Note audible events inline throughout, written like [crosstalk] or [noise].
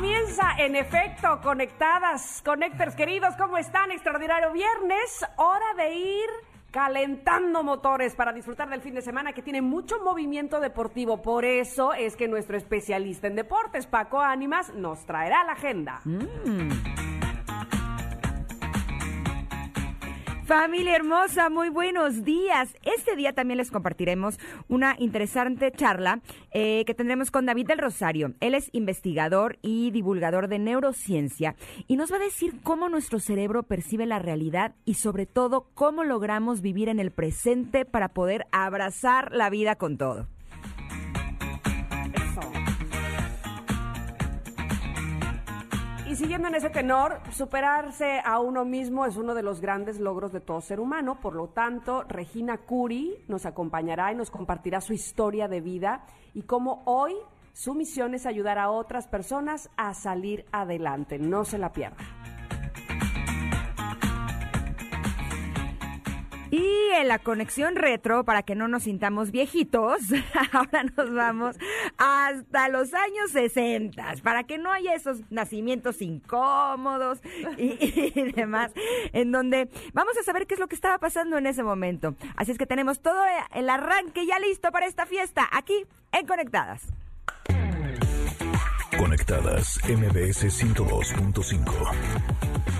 comienza, en efecto, conectadas, conectores queridos, ¿cómo están? Extraordinario viernes, hora de ir calentando motores para disfrutar del fin de semana que tiene mucho movimiento deportivo. Por eso es que nuestro especialista en deportes, Paco Ánimas, nos traerá la agenda. Mm. Familia hermosa, muy buenos días. Este día también les compartiremos una interesante charla eh, que tendremos con David del Rosario. Él es investigador y divulgador de neurociencia y nos va a decir cómo nuestro cerebro percibe la realidad y sobre todo cómo logramos vivir en el presente para poder abrazar la vida con todo. Y siguiendo en ese tenor, superarse a uno mismo es uno de los grandes logros de todo ser humano. Por lo tanto, Regina Curi nos acompañará y nos compartirá su historia de vida y cómo hoy su misión es ayudar a otras personas a salir adelante. No se la pierda. Y en la conexión retro, para que no nos sintamos viejitos, [laughs] ahora nos vamos hasta los años 60, para que no haya esos nacimientos incómodos [laughs] y, demás, en donde vamos a saber qué es lo que estaba pasando en ese momento. Así es que tenemos todo el arranque ya listo para esta fiesta, aquí en Conectadas. Conectadas MBS 102.5 lost my car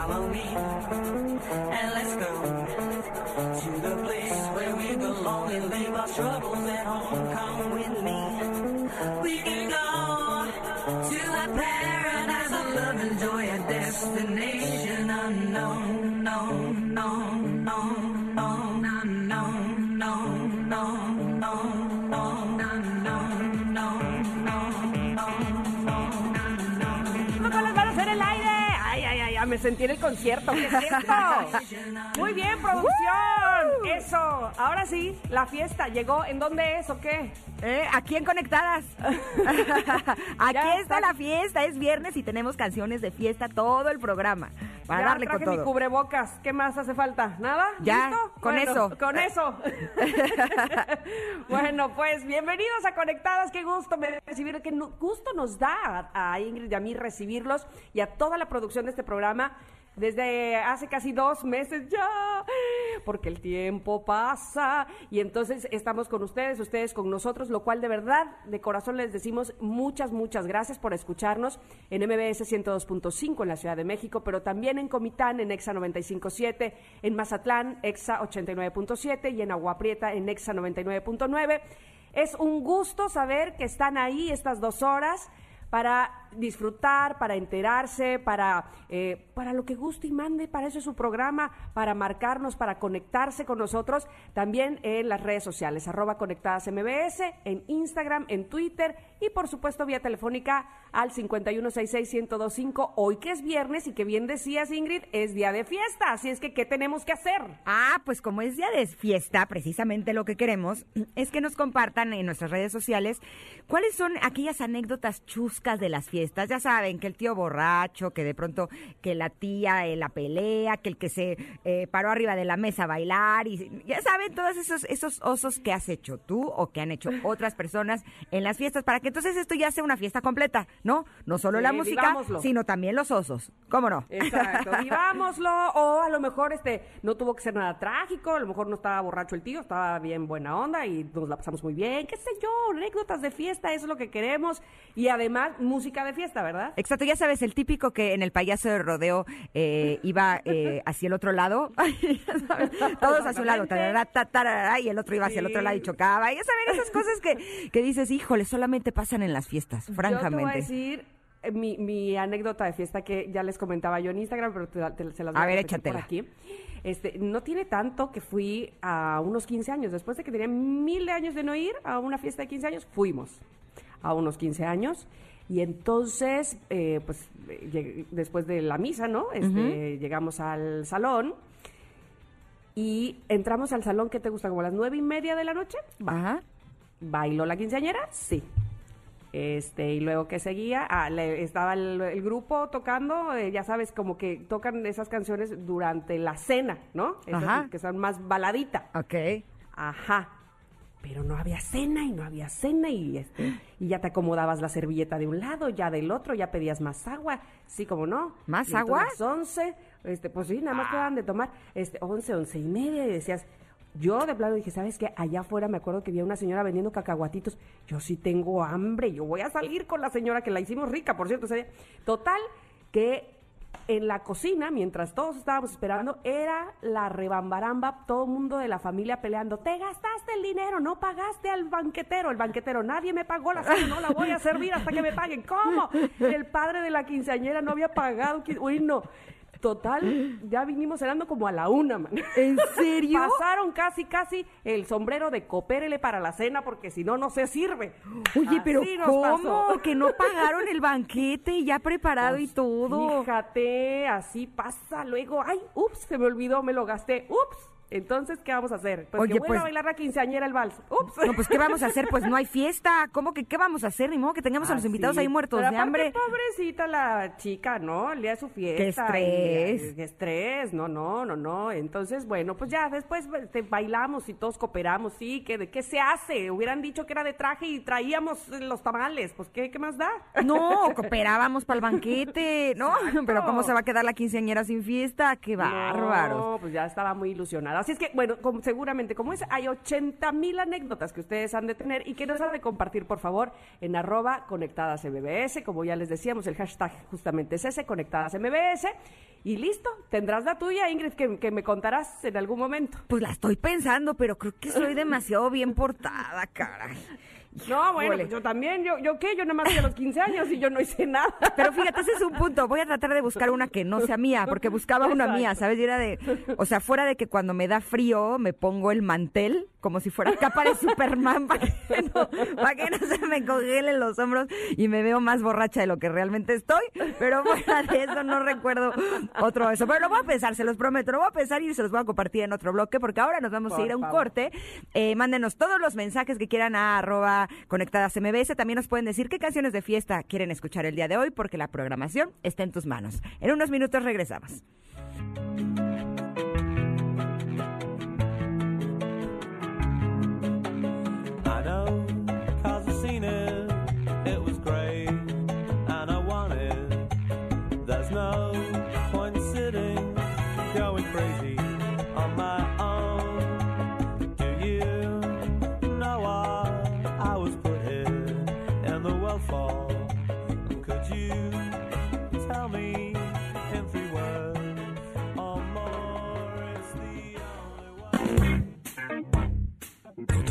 Follow me. And let's go to the place where we belong and leave our troubles at home. Come with me. We can go to a paradise of love and joy, a destination. me sentí en el concierto. ¿Qué es [laughs] Muy bien, producción. Eso. Ahora sí, la fiesta llegó. ¿En dónde es o qué? Eh, aquí en Conectadas. [laughs] aquí está la fiesta. Es viernes y tenemos canciones de fiesta todo el programa. Para darle con todo. mi cubrebocas. ¿Qué más hace falta? ¿Nada? Ya, con eso. Con eso. [laughs] bueno, pues bienvenidos a Conectadas. Qué gusto me recibir, qué gusto nos da a Ingrid y a mí recibirlos y a toda la producción de este programa desde hace casi dos meses ya, porque el tiempo pasa y entonces estamos con ustedes, ustedes con nosotros, lo cual de verdad, de corazón les decimos muchas, muchas gracias por escucharnos en MBS 102.5 en la Ciudad de México, pero también en Comitán, en EXA 95.7, en Mazatlán, EXA 89.7 y en Aguaprieta, en EXA 99.9. Es un gusto saber que están ahí estas dos horas para disfrutar, para enterarse, para, eh, para lo que guste y mande, para eso es su programa, para marcarnos, para conectarse con nosotros, también en las redes sociales, arroba conectadas MBS, en Instagram, en Twitter y por supuesto vía telefónica al 5166125, hoy que es viernes y que bien decías Ingrid, es día de fiesta, así es que ¿qué tenemos que hacer? Ah, pues como es día de fiesta, precisamente lo que queremos es que nos compartan en nuestras redes sociales cuáles son aquellas anécdotas chuscas de las fiestas ya saben, que el tío borracho, que de pronto que la tía la pelea, que el que se eh, paró arriba de la mesa a bailar, y ya saben todos esos, esos osos que has hecho tú o que han hecho [laughs] otras personas en las fiestas, para que entonces esto ya sea una fiesta completa, ¿no? No solo la música, sino también los osos. ¿Cómo no? Exacto, [laughs] vivámoslo, o a lo mejor este no tuvo que ser nada trágico, a lo mejor no estaba borracho el tío, estaba bien buena onda y nos la pasamos muy bien, qué sé yo, anécdotas de fiesta, eso es lo que queremos, y además música de de fiesta, ¿verdad? Exacto, ya sabes, el típico que en el payaso de rodeo eh, iba eh, hacia el otro lado, [laughs] todos hacia un lado, tarará, ta, tarará, y el otro iba hacia el otro lado y chocaba. Ya saben, esas [laughs] cosas que, que dices, híjole, solamente pasan en las fiestas, Yo te voy a francamente. decir eh, mi, mi anécdota de fiesta que ya les comentaba yo en Instagram, pero te- te- se las voy A a, ver, por aquí. Este, no tiene tanto que fui a unos 15 años. Después de que tenía mil de años de no ir a una fiesta de 15 años, fuimos a unos 15 años. Y entonces, eh, pues, llegué- después de la misa, ¿no? Este, Llegamos al salón y entramos al salón, ¿qué te gusta? ¿Como a las nueve y media de la noche? Ajá. ¿Bailó la quinceañera? Sí. Este, y luego que seguía, ah, le- estaba el, el grupo tocando, eh, ya sabes, como que tocan esas canciones durante la cena, ¿no? Esas Ajá. que son más baladita. Ok. Ajá. Pero no había cena y no había cena y este y ya te acomodabas la servilleta de un lado, ya del otro, ya pedías más agua, sí, como no. ¿Más Y agua? las 11, este, pues sí, nada más te daban de tomar, este, 11, 11 y media y decías, yo de plano dije, ¿sabes qué? Allá afuera me acuerdo que había una señora vendiendo cacahuatitos, yo sí tengo hambre, yo voy a salir con la señora que la hicimos rica, por cierto, día. Total, que en la cocina, mientras todos estábamos esperando, era la rebambaramba, todo el mundo de la familia peleando. Te gastaste el dinero, no pagaste al banquetero. El banquetero, nadie me pagó la cena, no la voy a servir hasta que me paguen. ¿Cómo? El padre de la quinceañera no había pagado. Uy, no. Total, ya vinimos cenando como a la una, man. ¿En serio? [laughs] Pasaron casi, casi el sombrero de copérele para la cena porque si no, no se sirve. Oye, pero Así ¿cómo? pasó. Que no pagaron el banquete ya preparado y todo. Fíjate, así pasa. Luego, ay, ups, se me olvidó, me lo gasté. Ups. Entonces, ¿qué vamos a hacer? Pues Oye, que vuelva pues- a bailar la quinceañera el vals. Ups. No, pues ¿qué vamos a hacer? Pues no hay [laughs] fiesta. ¿Cómo que qué vamos a hacer? Ni modo que tengamos a los invitados ahí muertos Pero de aparte, hambre. pobrecita la chica, ¿no? El día de su fiesta. Qué estrés. y, Qué estrés. No, no, no, no. Entonces, bueno, pues ya después este, bailamos y todos cooperamos. Sí, ¿qué, ¿qué se hace? Hubieran dicho que era de traje y traíamos los tamales. Pues, ¿qué, qué más da? No, [laughs] cooperábamos para el banquete. No, [laughs] pero ¿cómo se va a quedar la quinceañera sin fiesta? Qué bárbaros. No, pues ya estaba muy ilusionada. Así es que, bueno, seguramente, como es, hay 80 mil anécdotas que ustedes han de tener y que nos han de compartir, por favor, en arroba conectadas MBS. Como ya les decíamos, el hashtag justamente es ese, conectadas MBS. Y listo, tendrás la tuya, Ingrid, que, que me contarás en algún momento. Pues la estoy pensando, pero creo que soy demasiado bien portada, caray. No, bueno, pues yo también, yo, yo qué, yo nada más que a los 15 años y yo no hice nada. [laughs] Pero fíjate, ese es un punto. Voy a tratar de buscar una que no sea mía, porque buscaba una Exacto. mía, ¿sabes? Y era de, o sea, fuera de que cuando me da frío me pongo el mantel como si fuera capa de Superman [laughs] para que, no, para que no se me congelen los hombros y me veo más borracha de lo que realmente estoy. Pero fuera de eso no recuerdo otro de eso. Pero lo voy a pensar, se los prometo, lo voy a pensar y se los voy a compartir en otro bloque, porque ahora nos vamos a ir a un favor. corte. Eh, mándenos todos los mensajes que quieran a arroba conectadas MBS. También nos pueden decir qué canciones de fiesta quieren escuchar el día de hoy, porque la programación está en tus manos. En unos minutos regresamos.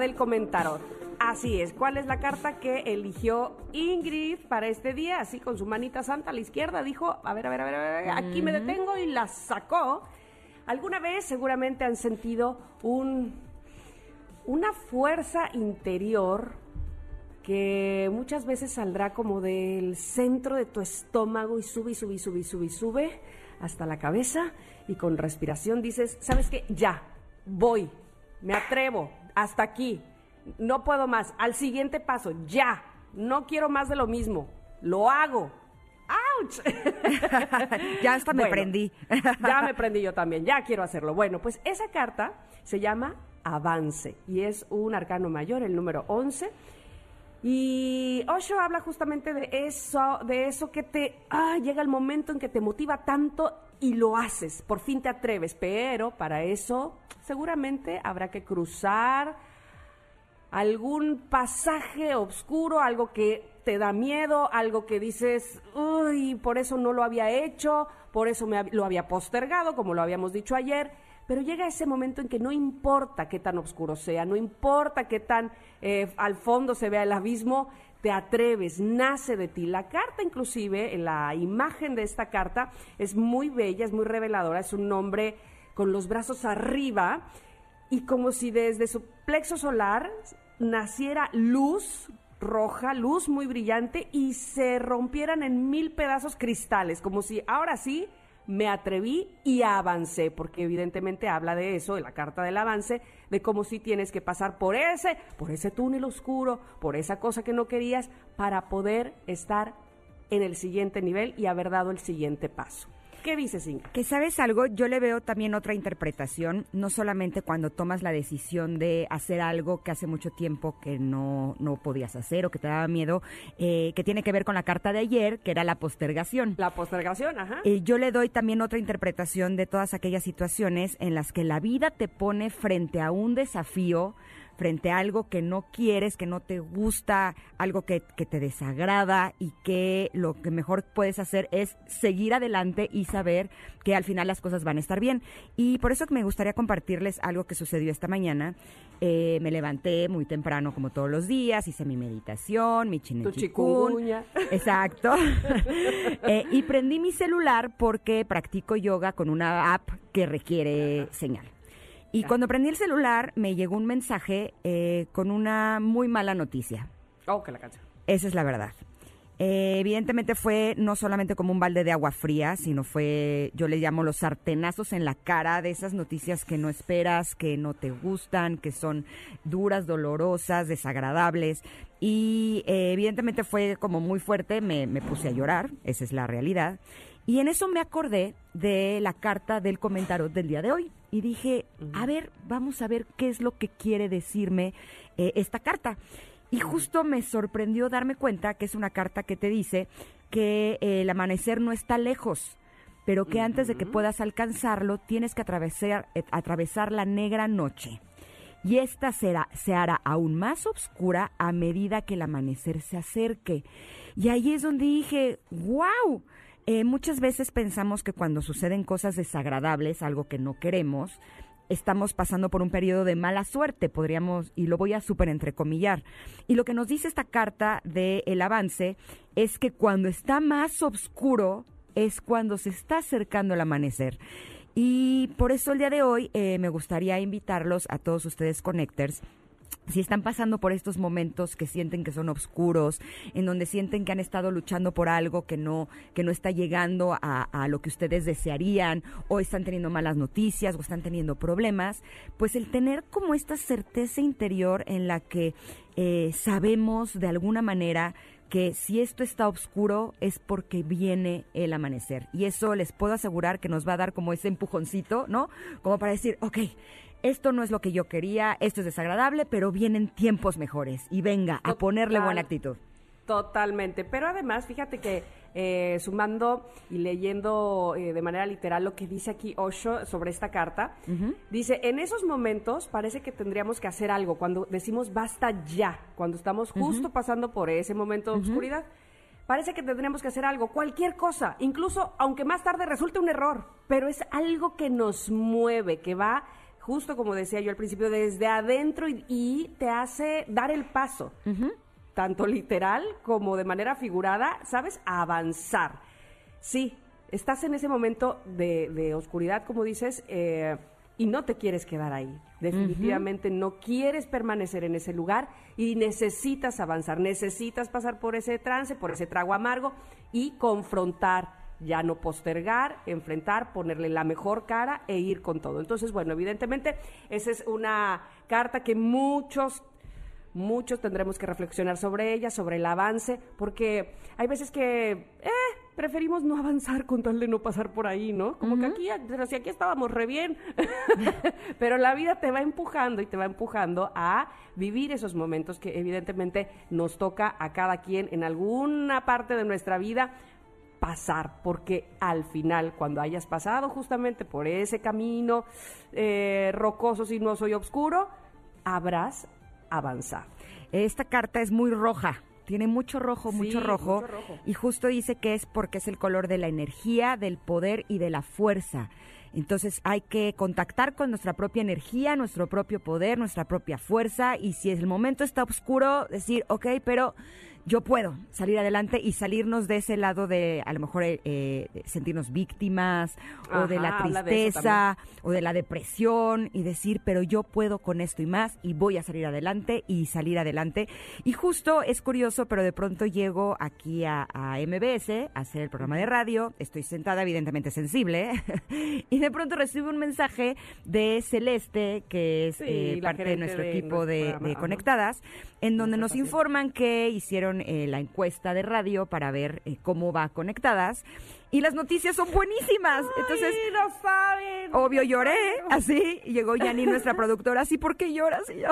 Del comentarot. Así es, ¿cuál es la carta que eligió Ingrid para este día? Así con su manita santa a la izquierda dijo, a ver, a ver, a ver, a ver, aquí me detengo y la sacó. ¿Alguna vez seguramente han sentido un, una fuerza interior que muchas veces saldrá como del centro de tu estómago y sube y sube y sube y sube y sube hasta la cabeza y con respiración dices, ¿sabes qué? Ya, voy, me atrevo, hasta aquí, no puedo más, al siguiente paso, ya, no quiero más de lo mismo, lo hago. ¡Auch! [laughs] ya hasta me Bueno, prendí. ya me prendí yo también, ya quiero hacerlo. Bueno, pues esa carta se llama Avance y es un arcano mayor, el número 11. Y Osho habla justamente de eso, de eso que te ah, llega el momento en que te motiva tanto y lo haces, por fin te atreves, pero para eso seguramente habrá que cruzar algún pasaje oscuro, algo que te da miedo, algo que dices, uy, por eso no lo había hecho, por eso me lo había postergado, como lo habíamos dicho ayer. Pero llega ese momento en que no importa qué tan oscuro sea, no importa qué tan eh, al fondo se vea el abismo, te atreves, nace de ti. La carta inclusive, la imagen de esta carta, es muy bella, es muy reveladora, es un hombre con los brazos arriba y como si desde su plexo solar naciera luz roja, luz muy brillante y se rompieran en mil pedazos cristales, como si ahora sí me atreví y avancé, porque evidentemente habla de eso, en la carta del avance, de cómo si tienes que pasar por ese, por ese túnel oscuro, por esa cosa que no querías, para poder estar en el siguiente nivel y haber dado el siguiente paso. ¿Qué dices, Inga? Que sabes algo, yo le veo también otra interpretación, no solamente cuando tomas la decisión de hacer algo que hace mucho tiempo que no, no podías hacer o que te daba miedo, eh, que tiene que ver con la carta de ayer, que era la postergación. La postergación, ajá. Eh, yo le doy también otra interpretación de todas aquellas situaciones en las que la vida te pone frente a un desafío, frente a algo que no quieres, que no te gusta, algo que, que te desagrada y que lo que mejor puedes hacer es seguir adelante y saber que al final las cosas van a estar bien. Y por eso me gustaría compartirles algo que sucedió esta mañana. Eh, me levanté muy temprano como todos los días, hice mi meditación, mi chikungunya. [laughs] Exacto. [laughs] Eh, y prendí mi celular porque practico yoga con una app que requiere señal. Y cuando prendí el celular me llegó un mensaje eh, con una muy mala noticia. Oh, que la canción. Esa es la verdad. Eh, evidentemente fue no solamente como un balde de agua fría, sino fue, yo le llamo los sartenazos en la cara de esas noticias que no esperas, que no te gustan, que son duras, dolorosas, desagradables. Y eh, evidentemente fue como muy fuerte, me, me puse a llorar, esa es la realidad. Y en eso me acordé de la carta del comentario del día de hoy. Y dije, a ver, vamos a ver qué es lo que quiere decirme eh, esta carta. Y justo me sorprendió darme cuenta que es una carta que te dice que eh, el amanecer no está lejos, pero que antes de que puedas alcanzarlo tienes que atravesar, eh, atravesar la negra noche. Y esta será, se hará aún más oscura a medida que el amanecer se acerque. Y ahí es donde dije, wow. Eh, muchas veces pensamos que cuando suceden cosas desagradables, algo que no queremos, estamos pasando por un periodo de mala suerte, podríamos, y lo voy a súper entrecomillar. Y lo que nos dice esta carta del el avance es que cuando está más oscuro es cuando se está acercando el amanecer. Y por eso el día de hoy eh, me gustaría invitarlos a todos ustedes connectors si están pasando por estos momentos que sienten que son oscuros, en donde sienten que han estado luchando por algo que no, que no está llegando a, lo que ustedes desearían, o están teniendo malas noticias, o están teniendo problemas, pues el tener como esta certeza interior en la que eh, sabemos de alguna manera que si esto está oscuro es porque viene el amanecer. Y eso les puedo asegurar que nos va a dar como ese empujoncito, ¿no? Como para decir, ok, esto no es lo que yo quería, esto es desagradable, pero vienen tiempos mejores. Y venga, a ponerle buena actitud. Totalmente. Pero además, fíjate que eh, sumando y leyendo eh, de manera literal lo que dice aquí Osho sobre esta carta, dice, en esos momentos parece que tendríamos que hacer algo, cuando decimos basta ya, cuando estamos justo pasando por ese momento de oscuridad. Parece que tendríamos que hacer algo, cualquier cosa, incluso aunque más tarde resulte un error, pero es algo que nos mueve, que va justo como decía yo al principio, desde adentro y, y te hace dar el paso tanto literal como de manera figurada, ¿sabes? Avanzar. Sí, estás en ese momento de, de oscuridad, como dices, eh, y no te quieres quedar ahí. Definitivamente no quieres permanecer en ese lugar y necesitas avanzar, necesitas pasar por ese trance, por ese trago amargo y confrontar, ya no postergar, enfrentar, ponerle la mejor cara e ir con todo. Entonces, bueno, evidentemente esa es una carta que muchos muchos tendremos que reflexionar sobre ella, sobre el avance, porque hay veces que eh, preferimos no avanzar con tal de no pasar por ahí, ¿no? Como que aquí, pero si aquí estábamos re bien. [laughs] pero la vida te va empujando y te va empujando a vivir esos momentos que evidentemente nos toca a cada quien en alguna parte de nuestra vida pasar, porque al final, cuando hayas pasado justamente por ese camino eh, rocoso, sinuoso y oscuro, habrás avanzado. Esta carta es muy roja. Tiene mucho rojo, Sí, mucho rojo. mucho rojo. Y justo dice que es porque es el color de la energía, del poder y de la fuerza. Entonces hay que contactar con nuestra propia energía, nuestro propio poder, nuestra propia fuerza. Y si el momento está oscuro, decir, ok, pero yo puedo salir adelante y salirnos de ese lado de a lo mejor eh, eh, sentirnos víctimas o de la habla de tristeza o de la depresión y decir, pero yo puedo con esto y más y voy a salir adelante y salir adelante. Y justo es curioso, pero de pronto llego aquí a, a MBS a hacer el programa de radio, estoy sentada evidentemente sensible [laughs] y de pronto recibo un mensaje de Celeste, que es Sí, eh, parte de nuestro de equipo de. Conectadas, en donde nos informan que hicieron eh, la encuesta de radio para ver eh, cómo va Conectadas y las noticias son buenísimas. Entonces, ¡Ay, no saben! Obvio lloré, así, llegó Yani, nuestra productora, así, ¿por qué lloras? Y yo,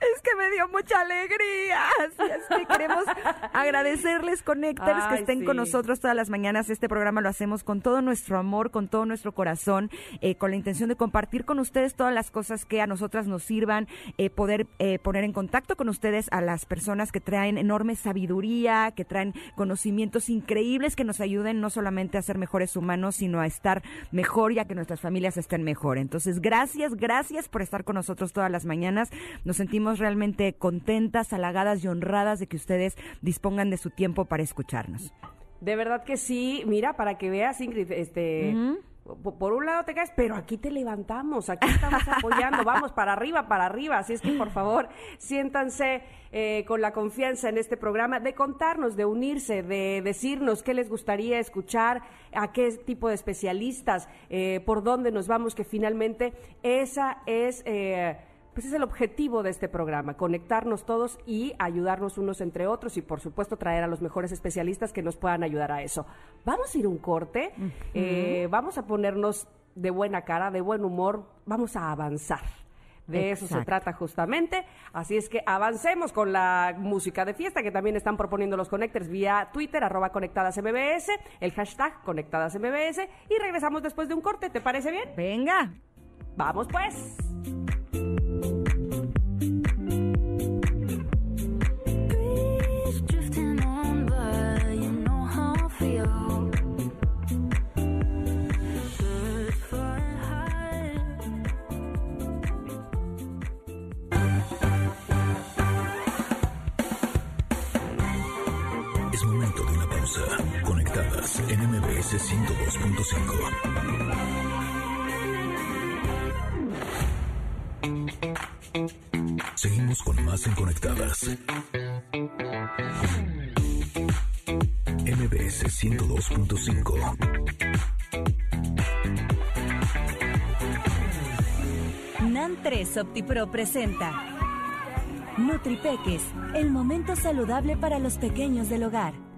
es que me dio mucha alegría. Así es que queremos agradecerles, Connectors, que estén con nosotros todas las mañanas. Este programa lo hacemos con todo nuestro amor, con todo nuestro corazón, eh, con la intención de compartir con ustedes todas las cosas que a nosotras nos sirvan, eh, poder eh, poner en contacto con ustedes a las personas que traen enorme sabiduría, que traen conocimientos increíbles que nos ayuden no solamente a ser mejores humanos, sino a estar mejor y a que nuestras familias estén mejor. Entonces, gracias, gracias por estar con nosotros todas las mañanas. Nos sentimos realmente contentas, halagadas y honradas de que ustedes dispongan de su tiempo para escucharnos. De verdad que sí, mira, para que veas, Ingrid, este, po- por un lado te caes, pero aquí te levantamos, aquí estamos apoyando, vamos para arriba, para arriba, así es que por favor, siéntanse eh, con la confianza en este programa de contarnos, de unirse, de decirnos qué les gustaría escuchar, a qué tipo de especialistas, eh, por dónde nos vamos, que finalmente esa es... eh, pues es el objetivo de este programa, conectarnos todos y ayudarnos unos entre otros y por supuesto traer a los mejores especialistas que nos puedan ayudar a eso. Vamos a ir un corte, eh, vamos a ponernos de buena cara, de buen humor, vamos a avanzar. De eso se trata justamente. Así es que avancemos con la música de fiesta que también están proponiendo los Connectors vía Twitter, arroba conectadas MBS, el hashtag conectadas MBS y regresamos después de un corte. ¿Te parece bien? Venga. Vamos pues. Conectadas en MBS 102.5. Seguimos con más en Conectadas. MBS 102.5. NAN 3 OptiPro presenta Nutripeques, el momento saludable para los pequeños del hogar.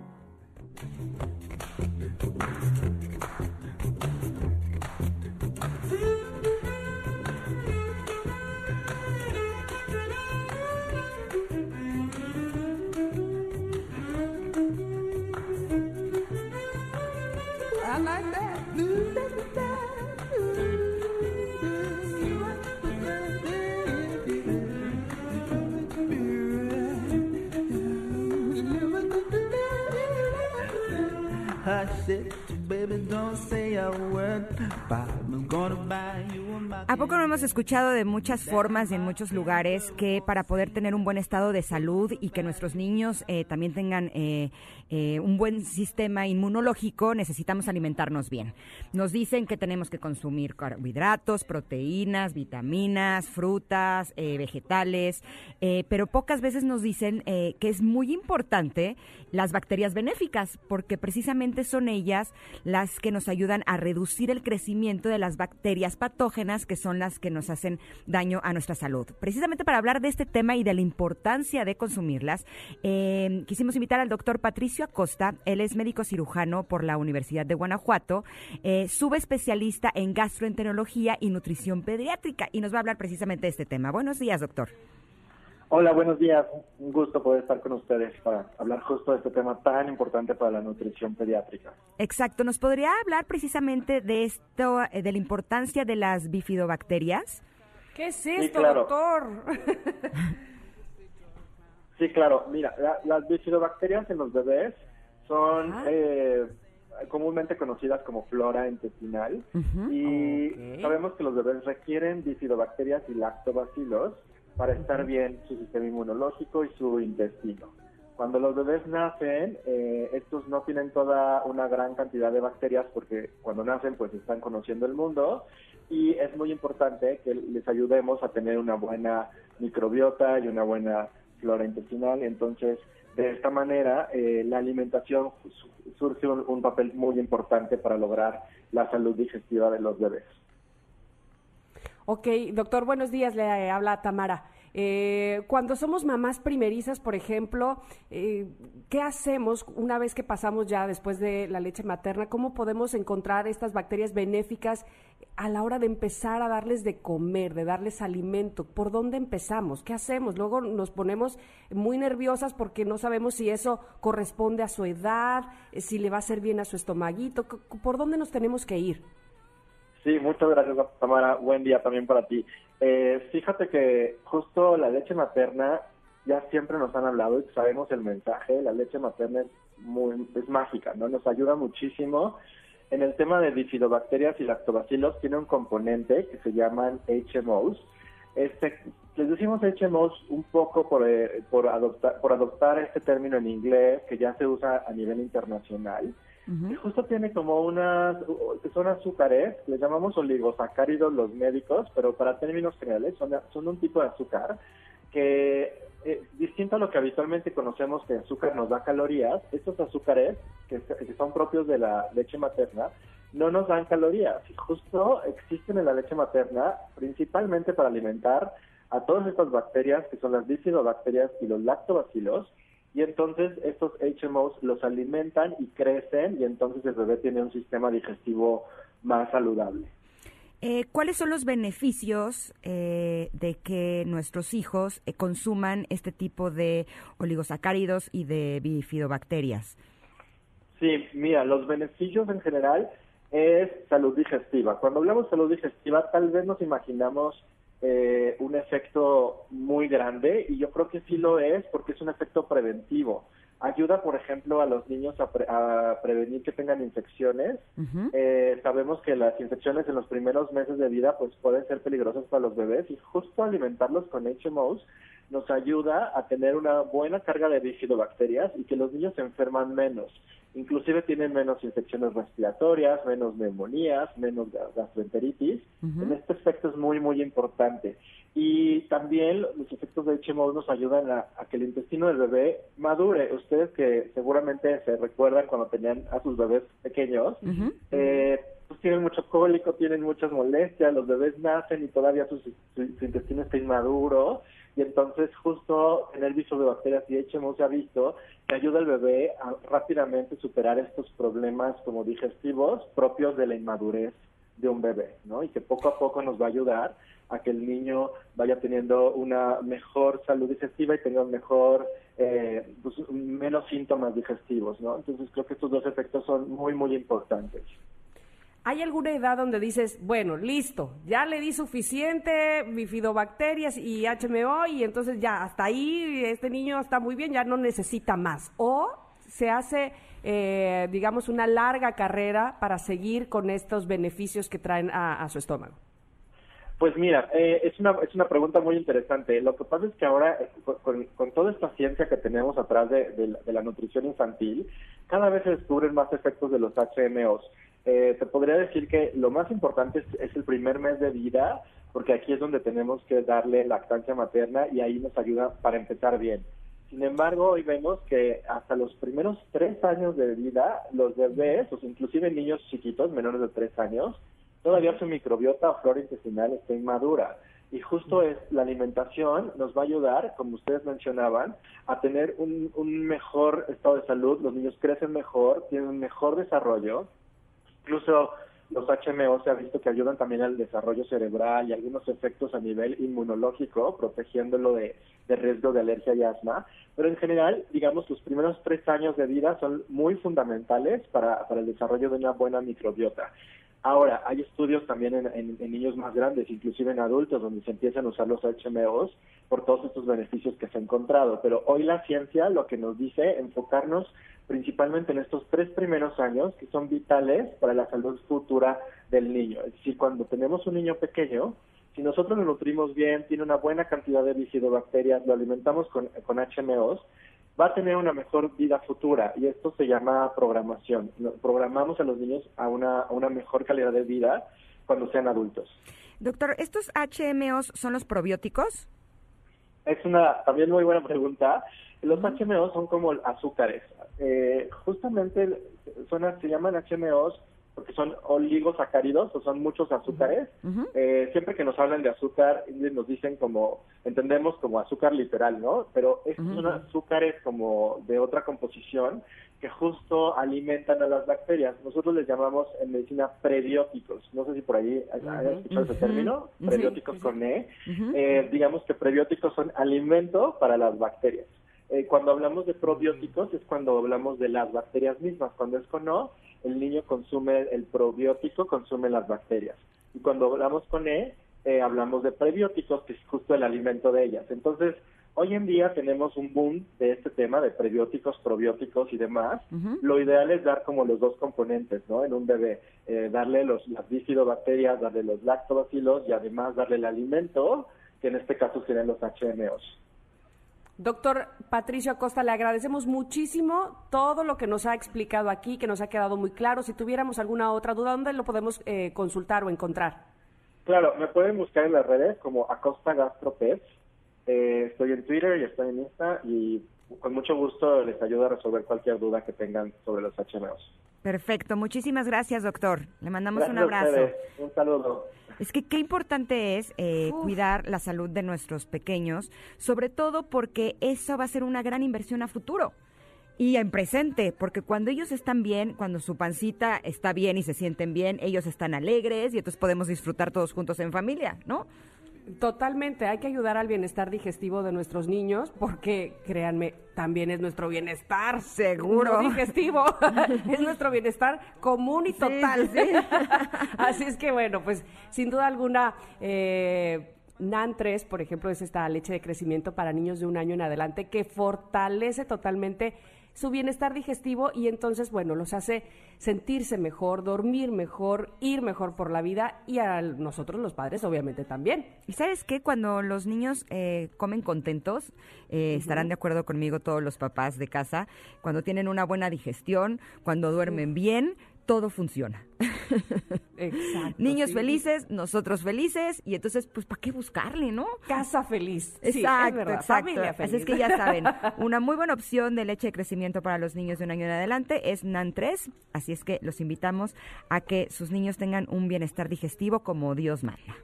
Thank you. Hush it, baby, don't say a word. But I'm gonna buy you a ¿A poco no hemos escuchado de muchas formas y en muchos lugares que para poder tener un buen estado de salud y que nuestros niños eh, también tengan eh, eh, un buen sistema inmunológico, necesitamos alimentarnos bien? Nos dicen que tenemos que consumir carbohidratos, proteínas, vitaminas, frutas, vegetales, pero pocas veces nos dicen que es muy importante las bacterias benéficas, porque precisamente son ellas las que nos ayudan a reducir el crecimiento de las bacterias patógenas, que son las que nos hacen daño a nuestra salud. Precisamente para hablar de este tema y de la importancia de consumirlas, eh, quisimos invitar al doctor Patricio Acosta. Él es médico cirujano por la Universidad de Guanajuato, eh, subespecialista en gastroenterología y nutrición pediátrica, y nos va a hablar precisamente de este tema. Buenos días, doctor. Hola, buenos días. Un gusto poder estar con ustedes para hablar justo de este tema tan importante para la nutrición pediátrica. Exacto, ¿nos podría hablar precisamente de esto, eh, de la importancia de las bifidobacterias? ¿Qué es esto, claro. doctor? [laughs] Sí, claro. Mira, la- las bifidobacterias en los bebés son eh, comúnmente conocidas como flora intestinal y sabemos que los bebés requieren bifidobacterias y lactobacilos para estar bien su sistema inmunológico y su intestino. Cuando los bebés nacen, eh, estos no tienen toda una gran cantidad de bacterias porque cuando nacen pues están conociendo el mundo y es muy importante que les ayudemos a tener una buena microbiota y una buena flora intestinal. Entonces, de esta manera, eh, la alimentación su- surge un, un papel muy importante para lograr la salud digestiva de los bebés. Ok, doctor, buenos días, le habla Tamara. Eh, cuando somos mamás primerizas, por ejemplo, eh, ¿qué hacemos una vez que pasamos ya después de la leche materna? ¿Cómo podemos encontrar estas bacterias benéficas a la hora de empezar a darles de comer, de darles alimento? ¿Por dónde empezamos? ¿Qué hacemos? Luego nos ponemos muy nerviosas porque no sabemos si eso corresponde a su edad, eh, si le va a hacer bien a su estomaguito. ¿Por dónde nos tenemos que ir? Sí, muchas gracias, Tamara. Buen día también para ti. Eh, fíjate que justo la leche materna, ya siempre nos han hablado y sabemos el mensaje, la leche materna es, muy, es mágica, ¿no? Nos ayuda muchísimo. En el tema de bifidobacterias y lactobacilos tiene un componente que se llaman HMOs. Este, les decimos HMOs un poco por, eh, por, adoptar, por adoptar este término en inglés que ya se usa a nivel internacional. Y justo tiene como unas, son azúcares, les llamamos oligosacáridos los médicos, pero para términos generales son, son un tipo de azúcar que, eh, distinto a lo que habitualmente conocemos que azúcar nos da calorías, estos azúcares, que, que son propios de la leche materna, no nos dan calorías. Y justo existen en la leche materna principalmente para alimentar a todas estas bacterias, que son las bifidobacterias y los lactobacilos, y entonces estos HMOs los alimentan y crecen y entonces el bebé tiene un sistema digestivo más saludable. Eh, ¿Cuáles son los beneficios eh, de que nuestros hijos eh, consuman este tipo de oligosacáridos y de bifidobacterias? Sí, mira, los beneficios en general es salud digestiva. Cuando hablamos de salud digestiva, tal vez nos imaginamos eh, un efecto muy grande y yo creo que sí lo es porque es un efecto preventivo. Ayuda, por ejemplo, a los niños a, pre- a prevenir que tengan infecciones. Eh, sabemos que las infecciones en los primeros meses de vida pues pueden ser peligrosas para los bebés y justo alimentarlos con HMOs nos ayuda a tener una buena carga de bifidobacterias y que los niños se enferman menos. Inclusive tienen menos infecciones respiratorias, menos neumonías, menos ga- gastroenteritis. En este efecto es muy, muy importante. Y también los efectos de HMO nos ayudan a, a que el intestino del bebé madure. Ustedes que seguramente se recuerdan cuando tenían a sus bebés pequeños, eh, pues tienen mucho cólico, tienen muchas molestias, los bebés nacen y todavía su, intestino está inmaduro y entonces justo tener bifidobacterias y HMO se ha visto que ayuda al bebé a rápidamente superar estos problemas como digestivos propios de la inmadurez de un bebé, ¿no? Y que poco a poco nos va a ayudar a que el niño vaya teniendo una mejor salud digestiva y tenga mejor, eh, pues, menos síntomas digestivos, ¿no? Entonces creo que estos dos efectos son muy, muy importantes. ¿Hay alguna edad donde dices, bueno, listo, ya le di suficiente bifidobacterias y HMO y entonces ya, hasta ahí este niño está muy bien, ya no necesita más? ¿O se hace, eh, digamos, una larga carrera para seguir con estos beneficios que traen a, su estómago? Pues mira, eh, es, una, es una pregunta muy interesante. Lo que pasa es que ahora, eh, con, toda esta ciencia que tenemos atrás de, de la nutrición infantil, cada vez se descubren más efectos de los HMOs. Eh, te podría decir que lo más importante es, es el primer mes de vida, porque aquí es donde tenemos que darle lactancia materna y ahí nos ayuda para empezar bien. Sin embargo, hoy vemos que hasta los primeros tres años de vida, los bebés, o inclusive niños chiquitos, menores de tres años, todavía su microbiota o flora intestinal está inmadura. Y justo es la alimentación nos va a ayudar, como ustedes mencionaban, a tener un, un mejor estado de salud. Los niños crecen mejor, tienen un mejor desarrollo. Incluso los HMO se ha visto que ayudan también al desarrollo cerebral y algunos efectos a nivel inmunológico, protegiéndolo de, riesgo de alergia y asma. Pero en general, digamos, los primeros tres años de vida son muy fundamentales para, para el desarrollo de una buena microbiota. Ahora, hay estudios también en, en- en niños más grandes, inclusive en adultos, donde se empiezan a usar los HMOs por todos estos beneficios que se ha encontrado. Pero hoy la ciencia lo que nos dice enfocarnos principalmente en estos tres primeros años que son vitales para la salud futura del niño. Es decir, cuando tenemos un niño pequeño, si nosotros lo nutrimos bien, tiene una buena cantidad de bifidobacterias, lo alimentamos con, con HMOs, va a tener una mejor vida futura y esto se llama programación. Programamos a los niños a una, a una mejor calidad de vida cuando sean adultos. Doctor, ¿estos HMOs son los probióticos? Es una también muy buena pregunta. Los HMOs son como azúcares. Eh, justamente son, se llaman HMOs porque son oligosacáridos o son muchos azúcares. Eh, siempre que nos hablan de azúcar, nos dicen como, entendemos como azúcar literal, ¿no? Pero estos son azúcares como de otra composición que justo alimentan a las bacterias. Nosotros les llamamos en medicina prebióticos. No sé si por ahí hayas escuchado ese término, prebióticos con E. Eh, digamos que prebióticos son alimento para las bacterias. Eh, cuando hablamos de probióticos es cuando hablamos de las bacterias mismas. Cuando es con O, el niño consume el probiótico, consume las bacterias. Y cuando hablamos con E, eh, hablamos de prebióticos, que es justo el alimento de ellas. Entonces, hoy en día tenemos un boom de este tema de prebióticos, probióticos y demás. Lo ideal es dar como los dos componentes, ¿no? En un bebé, eh, darle los, las bifidobacterias, darle los lactobacilos y además darle el alimento, que en este caso serían los HMOs. Doctor Patricio Acosta, le agradecemos muchísimo todo lo que nos ha explicado aquí, que nos ha quedado muy claro. Si tuviéramos alguna otra duda, ¿dónde lo podemos eh, consultar o encontrar? Claro, me pueden buscar en las redes como Acosta Gastropet. Eh, estoy en Twitter y estoy en Insta y con mucho gusto les ayudo a resolver cualquier duda que tengan sobre los HMOs. Perfecto, muchísimas gracias, doctor. Le mandamos Gracias un abrazo. Un saludo. Es que qué importante es eh, cuidar la salud de nuestros pequeños, sobre todo porque eso va a ser una gran inversión a futuro y en presente, porque cuando ellos están bien, cuando su pancita está bien y se sienten bien, ellos están alegres y entonces podemos disfrutar todos juntos en familia, ¿no? Totalmente, hay que ayudar al bienestar digestivo de nuestros niños porque, créanme, también es nuestro bienestar. Seguro. No digestivo, [laughs] es nuestro bienestar común y total. sí, sí. [laughs] Así es que, bueno, pues sin duda alguna, eh, NAN 3, por ejemplo, es esta leche de crecimiento para niños de un año en adelante que fortalece totalmente su bienestar digestivo y entonces, bueno, los hace sentirse mejor, dormir mejor, ir mejor por la vida y a nosotros los padres obviamente también. ¿Y sabes qué? Cuando los niños eh, comen contentos, eh, estarán de acuerdo conmigo todos los papás de casa, cuando tienen una buena digestión, cuando duermen bien, todo funciona. Exacto. [laughs] Niños sí. felices, nosotros felices, y entonces, pues, ¿para qué buscarle, no? Casa feliz. Sí, Exacto, es exacto. Familia Así es feliz. que ya saben, [laughs] una muy buena opción de leche de crecimiento para los niños de un año en adelante es NAN 3, así es que los invitamos a que sus niños tengan un bienestar digestivo como Dios manda.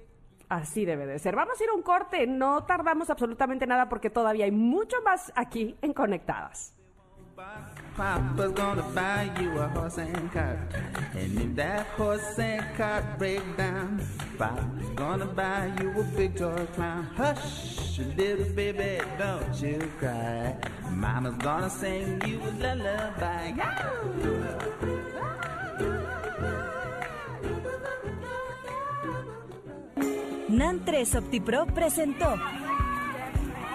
Así debe de ser. Vamos a ir a un corte. No tardamos absolutamente nada porque todavía hay mucho más aquí en Conectadas. Papa's gonna buy you a horse and cart. And if that horse and cart break down, Papa's gonna buy you a big toy clown. Hush, little baby, don't you cry. Mama's gonna sing you a lullaby. NAN 3 OptiPro presentó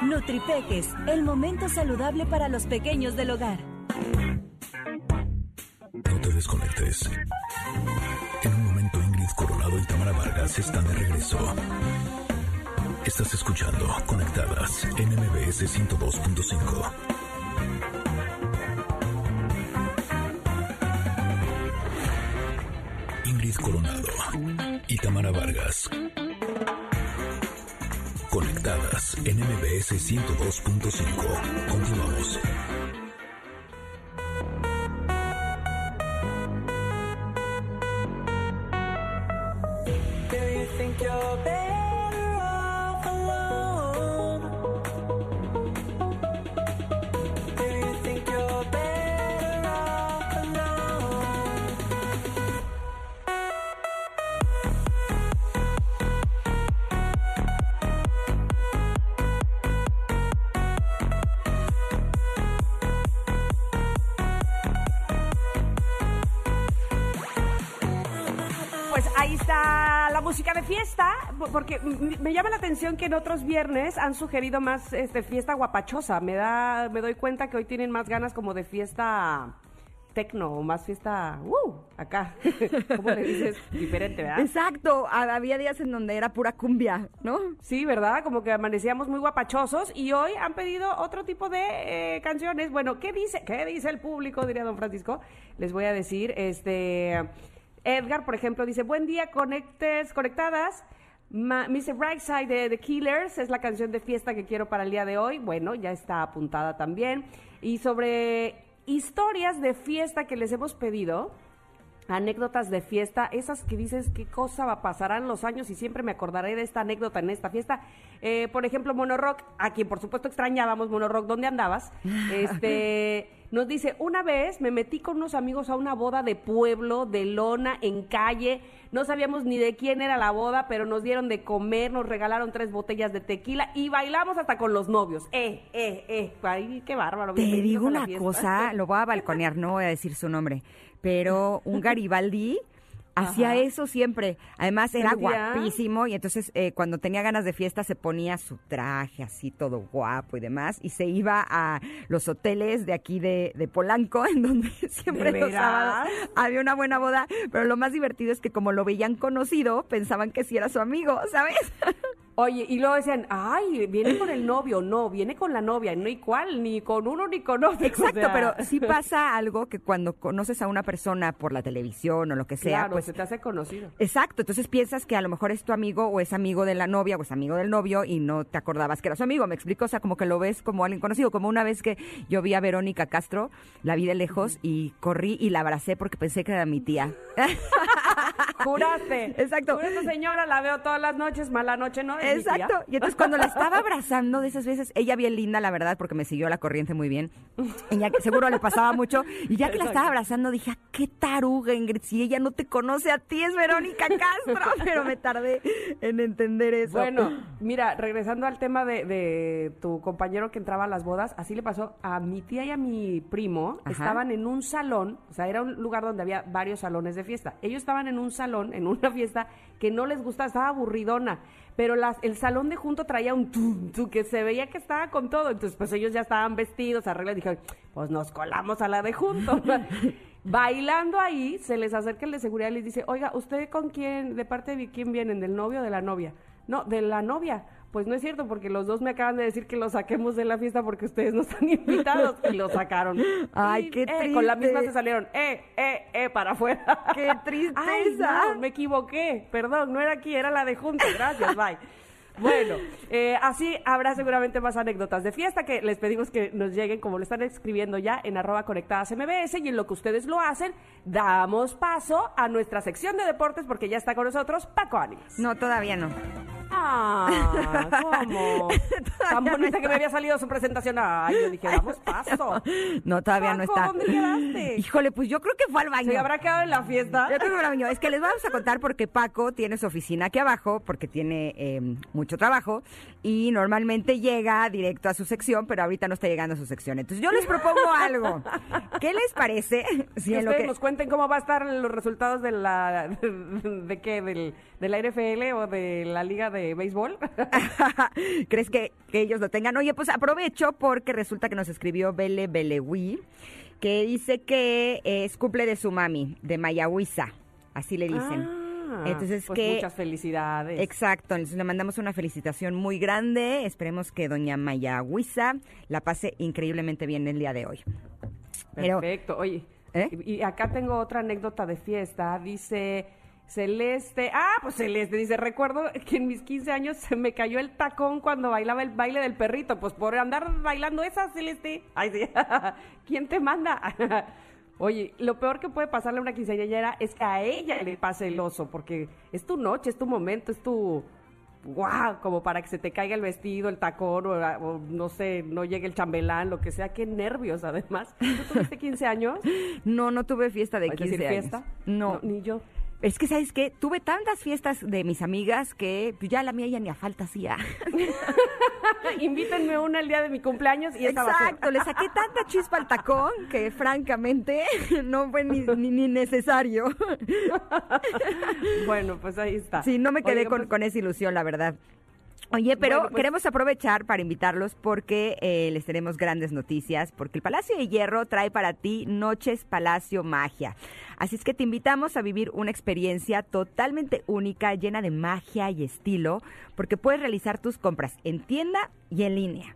Nutripeques, el momento saludable para los pequeños del hogar. No te desconectes. En un momento Ingrid Coronado y Tamara Vargas están de regreso. Estás escuchando Conectadas en MBS 102.5. Ingrid Coronado y Tamara Vargas. En MBS 102.5. Continuamos. Do you porque me llama la atención que en otros viernes han sugerido más este, fiesta guapachosa. Me da, me doy cuenta que hoy tienen más ganas como de fiesta tecno o más fiesta, uh, acá. [laughs] ¿Cómo le dices? Diferente, ¿verdad? Exacto, ha- había días en donde era pura cumbia, ¿no? Sí, ¿verdad? Como que amanecíamos muy guapachosos y hoy han pedido otro tipo de eh, canciones. Bueno, ¿qué dice? ¿Qué dice el público? Diría don Francisco. Les voy a decir, este Edgar, por ejemplo, dice, buen día, conectes, conectadas. Ma- Mr. Brightside de The Killers es la canción de fiesta que quiero para el día de hoy. Bueno, ya está apuntada también. Y sobre historias de fiesta que les hemos pedido, anécdotas de fiesta, esas que dices qué cosa va a pasarán los años y siempre me acordaré de esta anécdota en esta fiesta. Eh, por ejemplo, Monorock, a quien por supuesto extrañábamos, Monorock, ¿dónde andabas? [laughs] Este, nos dice, una vez me metí con unos amigos a una boda de pueblo, de lona, en calle, no sabíamos ni de quién era la boda, pero nos dieron de comer, nos regalaron tres botellas de tequila y bailamos hasta con los novios. Eh, eh, eh, ay, qué bárbaro. Te digo una cosa, lo voy a [laughs] balconear, no voy a decir su nombre, pero un [laughs] Garibaldi hacía eso siempre. Además era guapísimo y entonces eh, cuando tenía ganas de fiesta se ponía su traje así todo guapo y demás y se iba a los hoteles de aquí de, de Polanco [laughs] en donde siempre ¿De los sábados había una buena boda, pero lo más divertido es que como lo veían conocido pensaban que sí era su amigo, ¿sabes? [laughs] Oye, y luego decían, ay, viene con el novio, no, viene con la novia, no igual, ni con uno ni con otro. [laughs] Exacto, O sea, pero sí pasa algo que cuando conoces a una persona por la televisión o lo que sea, Claro, pues se te hace conocido. Exacto, entonces piensas que a lo mejor es tu amigo o es amigo de la novia o es amigo del novio y no te acordabas que era su amigo, me explico, o sea, como que lo ves como alguien conocido, como una vez que yo vi a Verónica Castro, la vi de lejos y corrí y la abracé porque pensé que era mi tía. [laughs] Juraste. Exacto. Juraste, señora, la veo todas las noches, mala noche, ¿no? Exacto. Y entonces cuando la estaba abrazando de esas veces, ella bien linda, la verdad, porque me siguió la corriente muy bien. Ella que seguro le pasaba mucho. Y ya que la estaba abrazando, dije, "Ah, qué taruga, Ingrid. Si ella no te conoce a ti, es Verónica Castro. [laughs] Pero me tardé en entender eso. Bueno, mira, regresando al tema de, de tu compañero que entraba a las bodas, así le pasó a mi tía y a mi primo. Ajá. Estaban en un salón, o sea, era un lugar donde había varios salones de fiesta. Ellos estaban en un salón, en una fiesta que no les gustaba, estaba aburridona. Pero las, el salón de junto traía un tum, tum, que se veía que estaba con todo. Entonces, pues ellos ya estaban vestidos, arreglados. Dijeron, pues nos colamos a la de junto. [laughs] Bailando ahí, se les acerca el de seguridad y les dice, oiga, ¿usted con quién, de parte de quién vienen? ¿Del novio o de la novia? No, de la novia. Pues no es cierto, porque los dos me acaban de decir que lo saquemos de la fiesta porque ustedes no están [laughs] invitados. Y lo sacaron. Ay, Y, qué eh, Con la misma triste. se salieron, eh, eh, eh, para afuera. ¡Qué tristeza! [laughs] Ay, no, me equivoqué. Perdón, no era aquí, era la de junto. Gracias, bye. Bueno, eh, así habrá seguramente más anécdotas de fiesta que les pedimos que nos lleguen, como lo están escribiendo ya, en arroba conectadas MBS y en lo que ustedes lo hacen, damos paso a nuestra sección de deportes porque ya está con nosotros Paco Ánimas. No, todavía no. Ah, [laughs] ¿cómo? Tan no bonita que me había salido su presentación. Ay, yo dije, damos paso. [laughs] No, todavía no Paco, está. ¿dónde quedaste? [laughs] Híjole, pues yo creo que fue al baño. ¿Se habrá quedado en la fiesta? Yo creo que fue al baño. Es que les vamos a contar porque Paco tiene su oficina aquí abajo, porque tiene eh, mucho trabajo, y normalmente llega directo a su sección, pero ahorita no está llegando a su sección. Entonces yo les propongo algo. ¿Qué les parece? Si que en lo ustedes que- nos cuenten cómo va a estar los resultados de la de, qué del, de la NFL o de la liga de béisbol [laughs] ¿Crees que, que ellos lo tengan? Oye, pues aprovecho porque resulta que nos escribió Bele Belewi, que dice que es cumple de su mami, de Mayahuiza. Así le dicen. Entonces, pues que- muchas felicidades. Exacto, entonces le mandamos una felicitación muy grande. Esperemos que doña Maya Huiza la pase increíblemente bien el día de hoy. Pero, Perfecto. Oye, ¿Eh? y acá tengo otra anécdota de fiesta. Dice Celeste. Ah, pues Celeste dice: Recuerdo que en mis 15 años se me cayó el tacón cuando bailaba el baile del perrito. Pues por andar bailando esa, Celeste. Ay, sí. [laughs] ¿Quién te manda? [laughs] Oye, lo peor que puede pasarle a una quinceañera es que a ella le pase el oso, porque es tu noche, es tu momento, es tu. ¡Wow! Como para que se te caiga el vestido, el tacón, o, o no sé, no llegue el chambelán, lo que sea. ¡Qué nervios, además! ¿Tú tuviste 15 años? [laughs] no, no tuve fiesta de ¿Es 15 decir, años. fiesta? No. Ni yo. Es que, ¿sabes qué? Tuve tantas fiestas de mis amigas que pues, ya la mía ya ni a falta hacía. [laughs] Invítenme una el día de mi cumpleaños y esa va a ser. Exacto, le saqué tanta chispa al tacón que francamente [laughs] no fue ni, ni- ni necesario. [laughs] Bueno, pues ahí está. Sí, no me quedé con, pues, con esa ilusión, la verdad. Oye, pero Bueno, pues- queremos aprovechar para invitarlos porque eh, les tenemos grandes noticias, porque el Palacio de Hierro trae para ti Noches Palacio Magia. Así es que te invitamos a vivir una experiencia totalmente única, llena de magia y estilo, porque puedes realizar tus compras en tienda y en línea.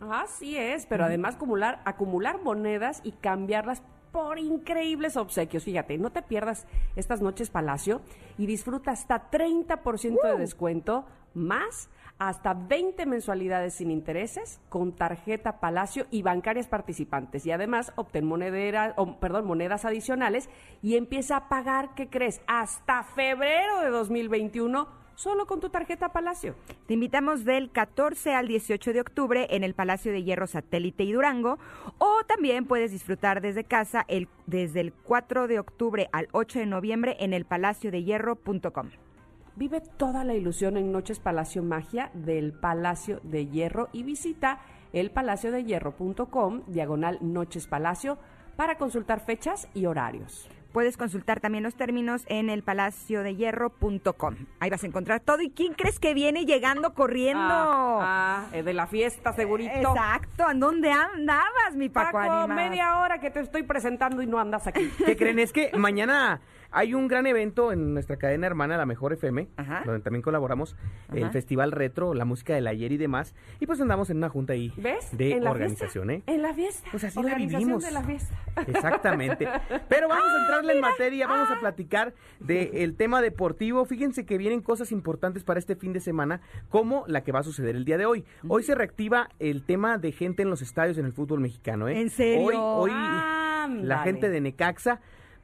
Así es, pero además acumular, acumular monedas y cambiarlas por increíbles obsequios. Fíjate, no te pierdas estas noches Palacio y disfruta hasta 30% de descuento más hasta 20 mensualidades sin intereses con tarjeta Palacio y bancarias participantes. Y además obtén monedera, o, perdón, monedas adicionales y empieza a pagar, ¿qué crees? Hasta febrero de 2021 solo con tu tarjeta Palacio. Te invitamos del 14 al 18 de octubre en el Palacio de Hierro Satélite y Durango o también puedes disfrutar desde casa el, desde el 4 de octubre al 8 de noviembre en el palaciodehierro.com. Vive toda la ilusión en Noches Palacio Magia del Palacio de Hierro y visita elpalaciodehierro.com, diagonal Noches Palacio, para consultar fechas y horarios. Puedes consultar también los términos en el palaciodehierro.com. Ahí vas a encontrar todo. ¿Y quién crees que viene llegando corriendo? Ah, ah, eh, de la fiesta, segurito. Exacto. ¿En dónde andabas, mi Paco, Paco, media hora que te estoy presentando y no andas aquí. ¿Qué creen? Es que mañana hay un gran evento en nuestra cadena hermana, la Mejor FM, Ajá. donde también colaboramos, el. Festival Retro, la música del ayer y demás. Y pues andamos en una junta ahí ¿Ves? de En la organización. ¿eh? En la fiesta. Pues así la vivimos. de la fiesta. Exactamente. Pero vamos a [laughs] entrarle en materia, vamos a platicar del tema deportivo. Fíjense que vienen cosas importantes para este fin de semana, como la que va a suceder el día de hoy. Hoy se reactiva el tema de gente en los estadios en el fútbol mexicano, ¿eh? ¿En serio? Hoy, hoy la Ándale. gente de Necaxa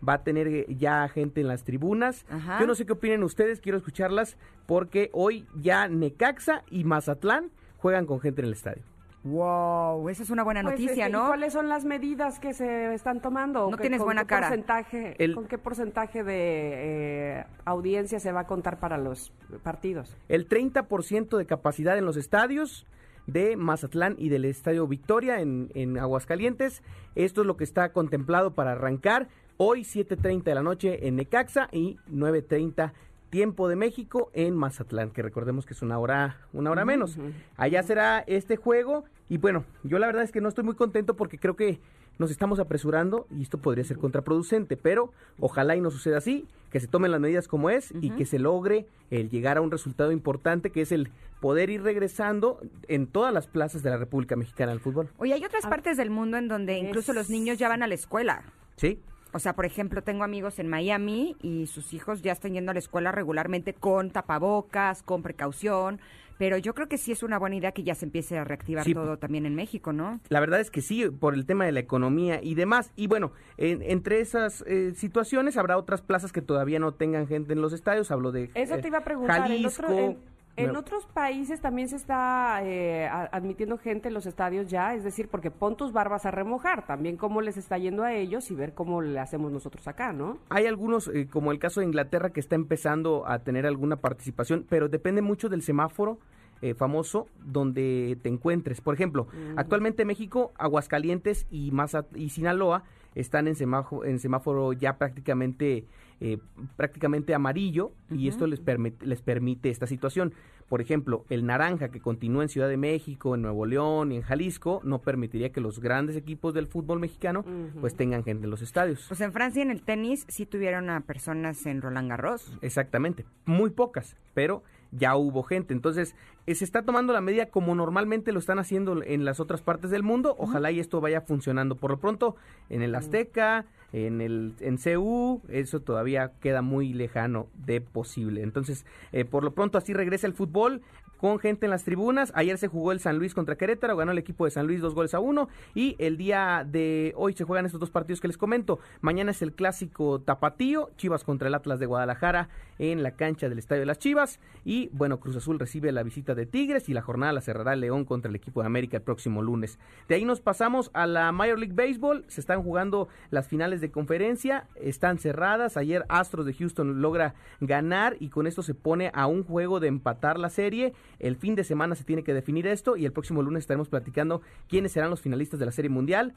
va a tener eh, ya gente en las tribunas. Ajá. Yo no sé qué opinen ustedes, quiero escucharlas, porque hoy ya Necaxa y Mazatlán juegan con gente en el estadio. Wow, esa es una buena Pues, noticia, este, ¿y ¿no? ¿Cuáles son las medidas que se están tomando? No ¿Qué- tienes con buena qué cara. Porcentaje, El- ¿Con qué porcentaje de eh, audiencia se va a contar para los partidos? el 30% de capacidad en los estadios de Mazatlán y del Estadio Victoria en, en Aguascalientes. Esto es lo que está contemplado para arrancar hoy 7.30 de la noche en Necaxa y 9.30 tiempo de México en Mazatlán, que recordemos que es una hora, una hora menos. Allá será este juego y bueno, yo la verdad es que no estoy muy contento porque creo que nos estamos apresurando y esto podría ser contraproducente, pero ojalá y no suceda así, que se tomen las medidas como es y que se logre el llegar a un resultado importante que es el poder ir regresando en todas las plazas de la República Mexicana al fútbol. Oye, hay otras partes del mundo en donde incluso los niños ya van a la escuela. ¿Sí? O sea, por ejemplo, tengo amigos en Miami y sus hijos ya están yendo a la escuela regularmente con tapabocas, con precaución, pero yo creo que sí es una buena idea que ya se empiece a reactivar Sí. todo también en México, ¿no? La verdad es que sí, por el tema de la economía y demás. Y bueno, en- entre esas eh, situaciones habrá otras plazas que todavía no tengan gente en los estadios. Hablo de Eso eh, te iba a preguntar. Jalisco. otro- en no, otros países también se está eh, admitiendo gente en los estadios ya, es decir, porque pon tus barbas a remojar, también cómo les está yendo a ellos y ver cómo le hacemos nosotros acá, ¿no? Hay algunos, eh, como el caso de Inglaterra, que está empezando a tener alguna participación, pero depende mucho del semáforo eh, famoso donde te encuentres. Por ejemplo, actualmente México, Aguascalientes y, Mazat y Sinaloa están en semáforo, en semáforo ya prácticamente eh, prácticamente amarillo y esto les, permit- les permite esta situación. Por ejemplo, el naranja que continúa en Ciudad de México, en Nuevo León y en Jalisco no permitiría que los grandes equipos del fútbol mexicano pues tengan gente en los estadios. Pues en Francia en el tenis sí tuvieron a personas en Roland Garros. Exactamente, muy pocas, pero ya hubo gente. Entonces, eh, se está tomando la medida como normalmente lo están haciendo en las otras partes del mundo. Ojalá y esto vaya funcionando. Por lo pronto, en el Azteca, en el en CU, eso todavía queda muy lejano de posible. Entonces, eh, por lo pronto así regresa el fútbol con gente en las tribunas. Ayer se jugó el San Luis contra Querétaro, ganó el equipo de San Luis dos goles a uno. Y el día de hoy se juegan estos dos partidos que les comento. Mañana es el clásico tapatío, Chivas contra el Atlas de Guadalajara en la cancha del Estadio de las Chivas. Y bueno, Cruz Azul recibe la visita de Tigres y la jornada la cerrará León contra el equipo de América el próximo lunes. De ahí nos pasamos a la Major League Baseball. Se están jugando las finales de conferencia, están cerradas. Ayer Astros de Houston logra ganar y con esto se pone a un juego de empatar la serie. El fin de semana se tiene que definir esto y el próximo lunes estaremos platicando quiénes serán los finalistas de la Serie Mundial.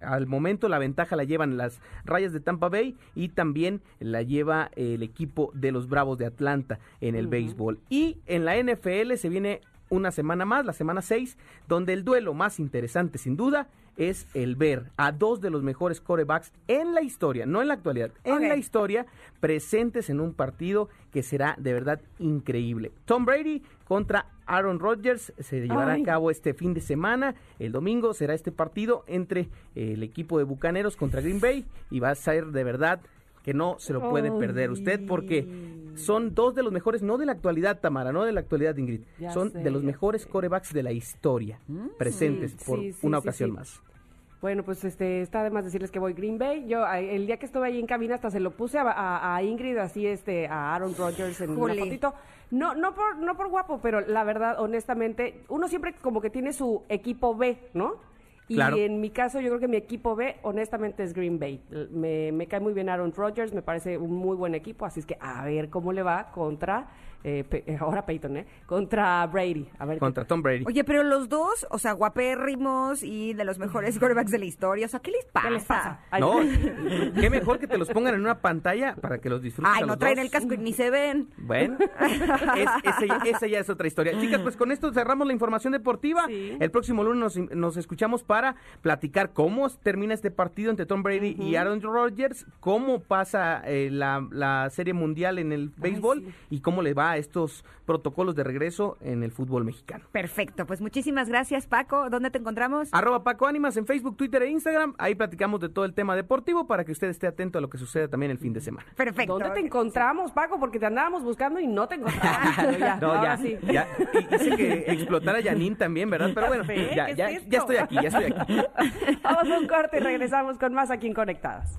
Al momento la ventaja la llevan las Rayas de Tampa Bay y también la lleva el equipo de los Bravos de Atlanta en el béisbol. Y en la NFL se viene una semana más, la semana 6, donde el duelo más interesante sin duda es el ver a dos de los mejores corebacks en la historia, no en la actualidad, en la historia, presentes en un partido que será de verdad increíble. Tom Brady contra Aaron Rodgers se llevará Ay. a cabo este fin de semana. El domingo será este partido entre eh, el equipo de Bucaneros contra Green Bay y va a ser de verdad que no se lo puede perder usted porque son dos de los mejores, no de la actualidad, Tamara, no de la actualidad, Ingrid, Ya son sé, de los mejores sé. corebacks de la historia presentes Sí, por sí, una sí, ocasión sí. más. Bueno, pues este está de más decirles que voy Green Bay. Yo el día que estuve ahí en cabina hasta se lo puse a, a- a Ingrid así este a Aaron Rodgers en Jole. una fotito. No no por no por guapo, pero la verdad honestamente uno siempre como que tiene su equipo B, ¿no? Y en mi caso yo creo que mi equipo B honestamente es Green Bay. Me, me cae muy bien Aaron Rodgers, me parece un muy buen equipo, así es que a ver cómo le va contra eh, Pe- eh, ahora Peyton, ¿eh? Contra Brady. A ver qué Contra Tom Brady. Oye, pero los dos, o sea, guapérrimos y de los mejores quarterbacks de la historia, o sea, ¿qué les pasa? ¿Qué les pasa? Ay, No, [laughs] qué mejor que te los pongan en una pantalla para que los disfrutes. Ay, a no los traen dos. el casco y ni se ven. Bueno, es- ese, ya- esa ya es otra historia. Chicas, pues con esto cerramos la información deportiva. Sí. El próximo lunes nos, nos escuchamos para platicar cómo termina este partido entre Tom Brady y Aaron Rodgers, cómo pasa eh, la, la serie mundial en el béisbol sí. y cómo le va a estos protocolos de regreso en el fútbol mexicano. Perfecto, pues muchísimas gracias, Paco. ¿Dónde te encontramos? Arroba Paco Ánimas en Facebook, Twitter e Instagram. Ahí platicamos de todo el tema deportivo para que usted esté atento a lo que suceda también el fin de semana. Perfecto. ¿Dónde te encontramos, Paco? Porque te andábamos buscando y no te encontramos. Ya, [laughs] No, ahora ya, sí. ya. Y- Hice que explotara Janine también, ¿verdad? Pero bueno, ya, ¿qué ya, es ya esto? estoy aquí, ya estoy aquí. [laughs] Vamos a un corte y regresamos con más aquí en Conectadas.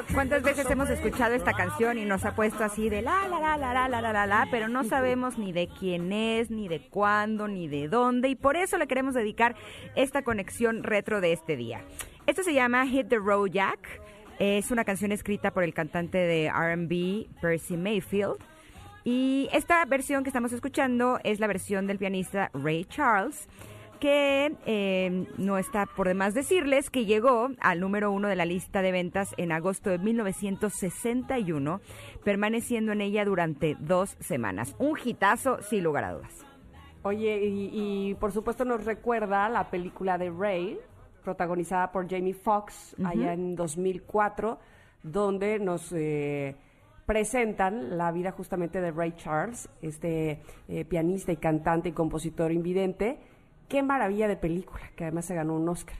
¿Cuántas veces hemos escuchado esta canción y nos ha puesto así de la la la la la la la la la, pero no sabemos ni de quién es, ni de cuándo, ni de dónde y por eso le queremos dedicar esta conexión retro de este día. Esto se llama Hit the Road Jack. Es una canción escrita por el cantante de R&B Percy Mayfield. Y esta versión que estamos escuchando es la versión del pianista Ray Charles, que eh, no está por demás decirles que llegó al número uno de la lista de ventas en agosto de 1961, permaneciendo en ella durante dos semanas. Un hitazo, sin lugar a dudas. Oye, y, y por supuesto nos recuerda la película de Ray, protagonizada por Jamie Foxx allá en 2004, donde nos eh, presentan la vida justamente de Ray Charles, este eh, pianista y cantante y compositor invidente. Qué maravilla de película, que además se ganó un Oscar.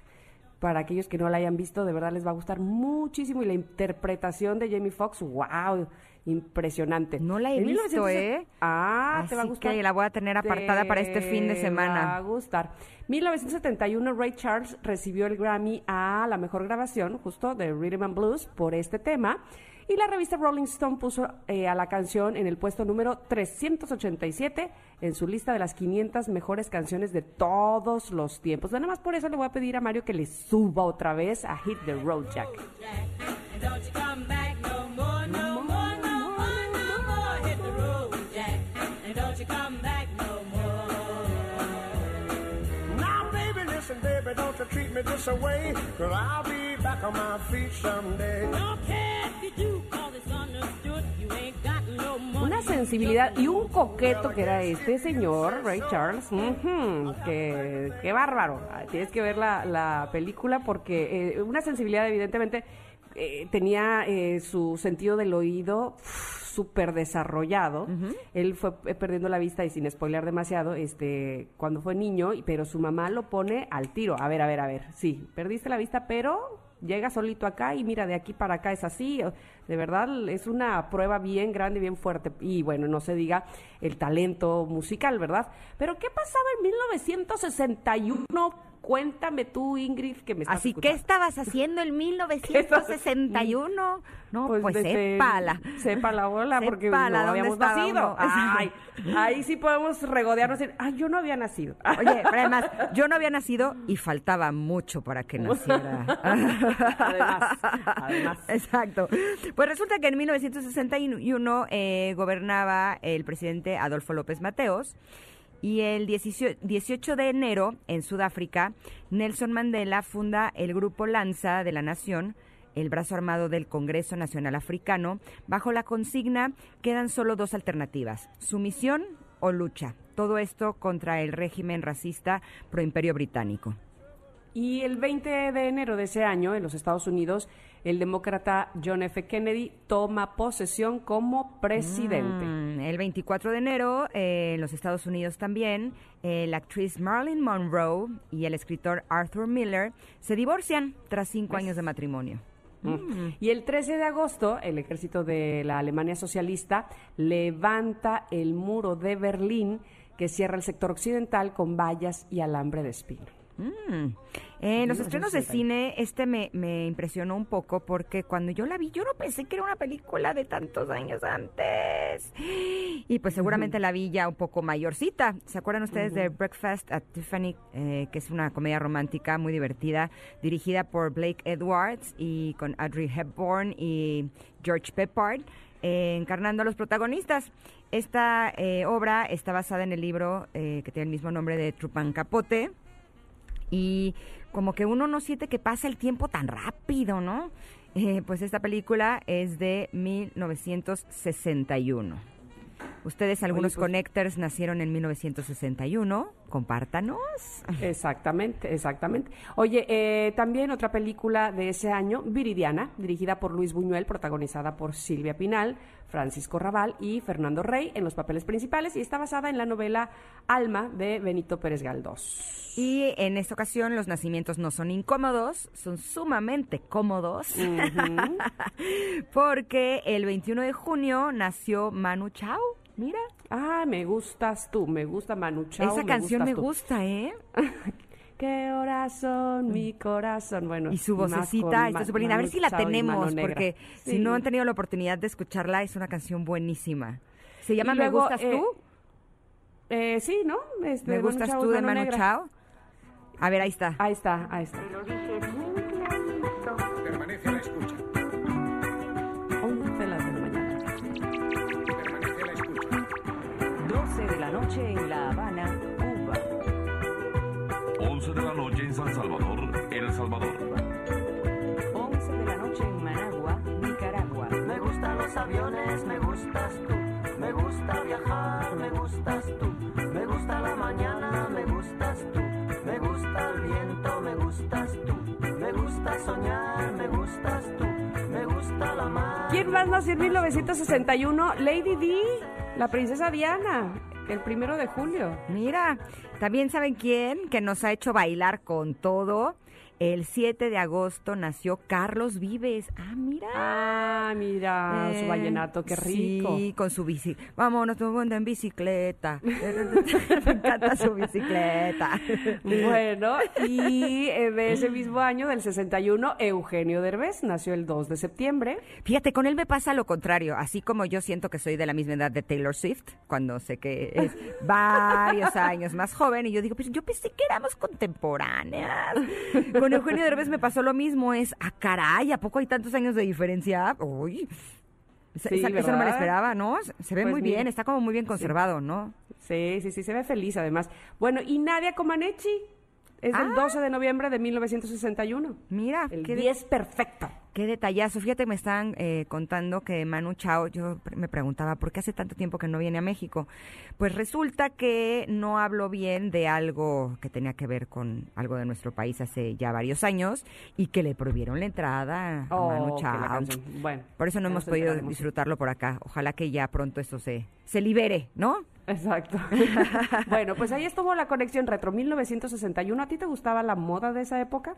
Para aquellos que no la hayan visto, de verdad les va a gustar muchísimo. Y la interpretación de Jamie Foxx, wow, impresionante. No la he En visto, 1960 ¿eh? Ah, te va a gustar. que la voy a tener apartada para este fin de Te semana. va a gustar. 1971, Ray Charles recibió el Grammy a la mejor grabación, justo de Rhythm and Blues, por este tema. Y la revista Rolling Stone puso eh, a la canción en el puesto número 387 en su lista de las 500 mejores canciones de todos los tiempos. Nada más por eso le voy a pedir a Mario que le suba otra vez a Hit the Road Jack. And don't you come back no more, no more, no more, no more. Hit the road, Jack. And don't you come back no more. Now, baby, listen, baby, don't you treat me this away, cause I'll be back on my feet someday. Don't Una sensibilidad y un coqueto que era este señor, Ray Charles. Que, qué bárbaro. Tienes que ver la, la película porque eh, una sensibilidad evidentemente eh, tenía eh, su sentido del oído súper desarrollado. Él fue perdiendo la vista y sin spoiler demasiado, este, cuando fue niño, pero su mamá lo pone al tiro. A ver, a ver, a ver. Sí, perdiste la vista, pero llega solito acá y mira, de aquí para acá es así. De verdad, es una prueba bien grande, bien fuerte. Y bueno, no se diga el talento musical, ¿verdad? Pero ¿qué pasaba en 1961? Cuéntame tú, Ingrid, que me estás Así que escuchando. estabas [laughs] haciendo en 1961. No, pues, desde- sépala. Sepa la bola, porque no ¿dónde habíamos nacido. [laughs] Ay, ahí sí podemos regodearnos y decir, ay, yo no había nacido. [laughs] Oye, pero además, yo no había nacido y faltaba mucho para que naciera. Además, además. Exacto. Pues resulta que en 1961 eh, gobernaba el presidente Adolfo López Mateos y el 18 18 de enero en Sudáfrica, Nelson Mandela funda el Grupo Lanza de la Nación, el brazo armado del Congreso Nacional Africano, bajo la consigna quedan solo dos alternativas, sumisión o lucha. Todo esto contra el régimen racista proimperio británico. Y el 20 de enero de ese año, en los Estados Unidos, el demócrata John F. Kennedy toma posesión como presidente. Mm, el 24 de enero, eh, en los Estados Unidos también, eh, la actriz Marilyn Monroe y el escritor Arthur Miller se divorcian tras cinco años de matrimonio. Mm. Y el 13 de agosto, el ejército de la Alemania socialista levanta el muro de Berlín que cierra el sector occidental con vallas y alambre de espino. Mm. En los estrenos de 1961. cine, este me, me impresionó un poco porque cuando yo la vi, yo no pensé que era una película de tantos años antes. Y pues seguramente la vi ya un poco mayorcita. ¿Se acuerdan ustedes de Breakfast at Tiffany, eh, que es una comedia romántica muy divertida, dirigida por Blake Edwards y con Audrey Hepburn y George Peppard? eh, encarnando a los protagonistas. Esta eh, obra está basada en el libro que tiene el mismo nombre de Trupan Capote, y como que uno no siente que pasa el tiempo tan rápido, ¿no? Eh, pues esta película es de 1961. Ustedes, algunos pues- connectors, nacieron en 1961. compártanos. Exactamente, exactamente. Oye, eh, también otra película de ese año, Viridiana, dirigida por Luis Buñuel, protagonizada por Silvia Pinal, Francisco Raval y Fernando Rey en los papeles principales y está basada en la novela Alma de Benito Pérez Galdós. Y en esta ocasión los nacimientos no son incómodos, son sumamente cómodos. [laughs] Porque el 21 de junio nació Manu Chao. Mira. Ah, me gustas tú, me gusta Manu Chao. Esa canción me tú. gusta, ¿eh? [laughs] Qué corazón, mi corazón. Bueno, Y su vocecita está súper linda. A ver si la tenemos, porque si Sí. no han tenido la oportunidad de escucharla, es una canción buenísima. Se llama Y Me luego, Gustas eh, Tú. Eh, sí, ¿no? Este, Me Gustas Tú de Mano Manu Negra. Chao. A ver, ahí está. Ahí está, ahí está. Permanece a la escucha. 11 de la mañana. Permanece a la escucha. 12 de la noche en 11 de la noche en San Salvador, El Salvador. 11 de la noche en Managua, Nicaragua. Me gustan los aviones, me gustas tú. Me gusta viajar, me gustas tú. Me gusta la mañana, me gustas tú. Me gusta el viento, me gustas tú. Me gusta soñar, me gustas tú. Me gusta la mar. ¿Quién más nació en 1961? Lady Di, la princesa Diana, el primero de julio. Mira, también saben quién que nos ha hecho bailar con todo. El 7 de agosto nació Carlos Vives. Ah, mira. Ah, mira, su Eh, vallenato, qué rico. Sí, con su bici. Vámonos, mundo en bicicleta. [laughs] [laughs] Me encanta su bicicleta. Bueno, y [laughs] de ese mismo año, del 61, Eugenio Derbez nació el 2 de septiembre. Fíjate, con él me pasa lo contrario. Así como yo siento que soy de la misma edad de Taylor Swift, cuando sé que es varios años más joven, y yo digo, pues yo pensé que éramos contemporáneas. Con Eugenio Derbez me pasó lo mismo. Es, ah, caray, ¿a poco hay tantos años de diferencia? Uy. Esa, Sí, esa- esa no me la esperaba, ¿no? Se ve Pues muy bien, está como muy bien conservado, ¿no? Sí, sí, sí, se ve feliz además. Bueno, y Nadia Comaneci es del Ah. 12 de noviembre de 1961. Mira, El qué de- 10 perfecto. Qué detallazo. Fíjate, me están eh, contando que Manu Chao, yo me preguntaba, ¿por qué hace tanto tiempo que no viene a México? Pues resulta que no habló bien de algo que tenía que ver con algo de nuestro país hace ya varios años y que le prohibieron la entrada a Oh, Manu la Chao. Bueno, Por eso no hemos podido disfrutarlo por acá. Ojalá que ya pronto eso se, se libere, ¿no? Exacto. [laughs] bueno, pues ahí estuvo la conexión retro 1961. ¿A ti te gustaba la moda de esa época?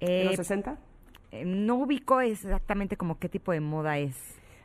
¿De Eh, los 60? Eh, no ubico exactamente como qué tipo de moda es.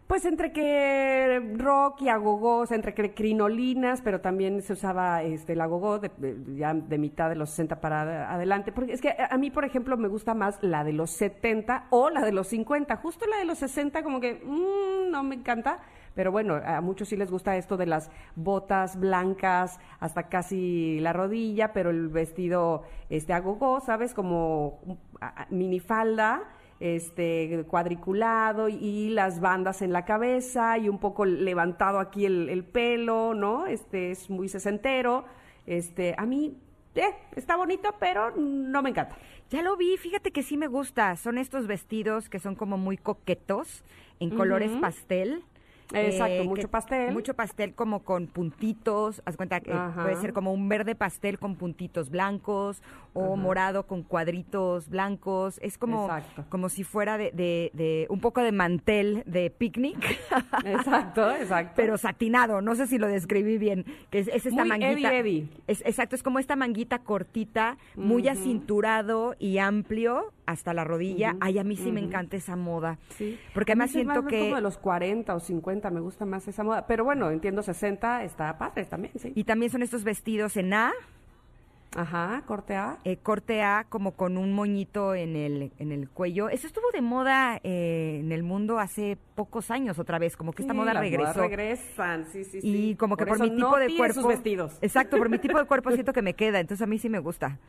Pues entre que rock y agogó, entre que crinolinas, pero también se usaba este, el agogó de, ya de mitad de los 60 para ad- adelante. Porque es que a mí, por ejemplo, me gusta más la de los 70 o la de los 50. Justo la de los 60 como que mm, no me encanta. Pero bueno, a muchos sí les gusta esto de las botas blancas hasta casi la rodilla, pero el vestido este agogó, ¿sabes? Como a- minifalda este cuadriculado y, y las bandas en la cabeza y un poco levantado aquí el, el pelo, ¿no? Este es muy sesentero. Este, a mí eh, está bonito, pero no me encanta. Ya lo vi, fíjate que sí me gusta. Son estos vestidos que son como muy coquetos, en colores pastel. Exacto, eh, mucho pastel. Mucho pastel como con puntitos. Haz cuenta que Ajá. puede ser como un verde pastel con puntitos blancos o Ajá. morado con cuadritos blancos. Es como, Exacto. como si fuera de, de- de un poco de mantel de picnic. [laughs] Exacto, exacto. Pero satinado, no sé si lo describí bien. Que es, es esta Muy manguita. Eddie Eddie. Es, exacto, es como esta manguita cortita, muy acinturado y amplio hasta la rodilla. Ay, a mí sí me encanta esa moda. Sí. Porque además siento que... como de los 40 o 50 me gusta más esa moda, pero bueno, entiendo 60 está padre también, sí. Y también son estos vestidos en A, Ajá, corte A. eh, corte A, como con un moñito en el, en el cuello. Eso estuvo de moda eh, en el mundo hace pocos años otra vez, como que esta Sí, moda regresó. regresan, sí, sí, sí. Y como que por, mi tipo no de cuerpo... sus vestidos. Exacto, por mi tipo de [laughs] cuerpo siento que me queda, entonces a mí sí me gusta.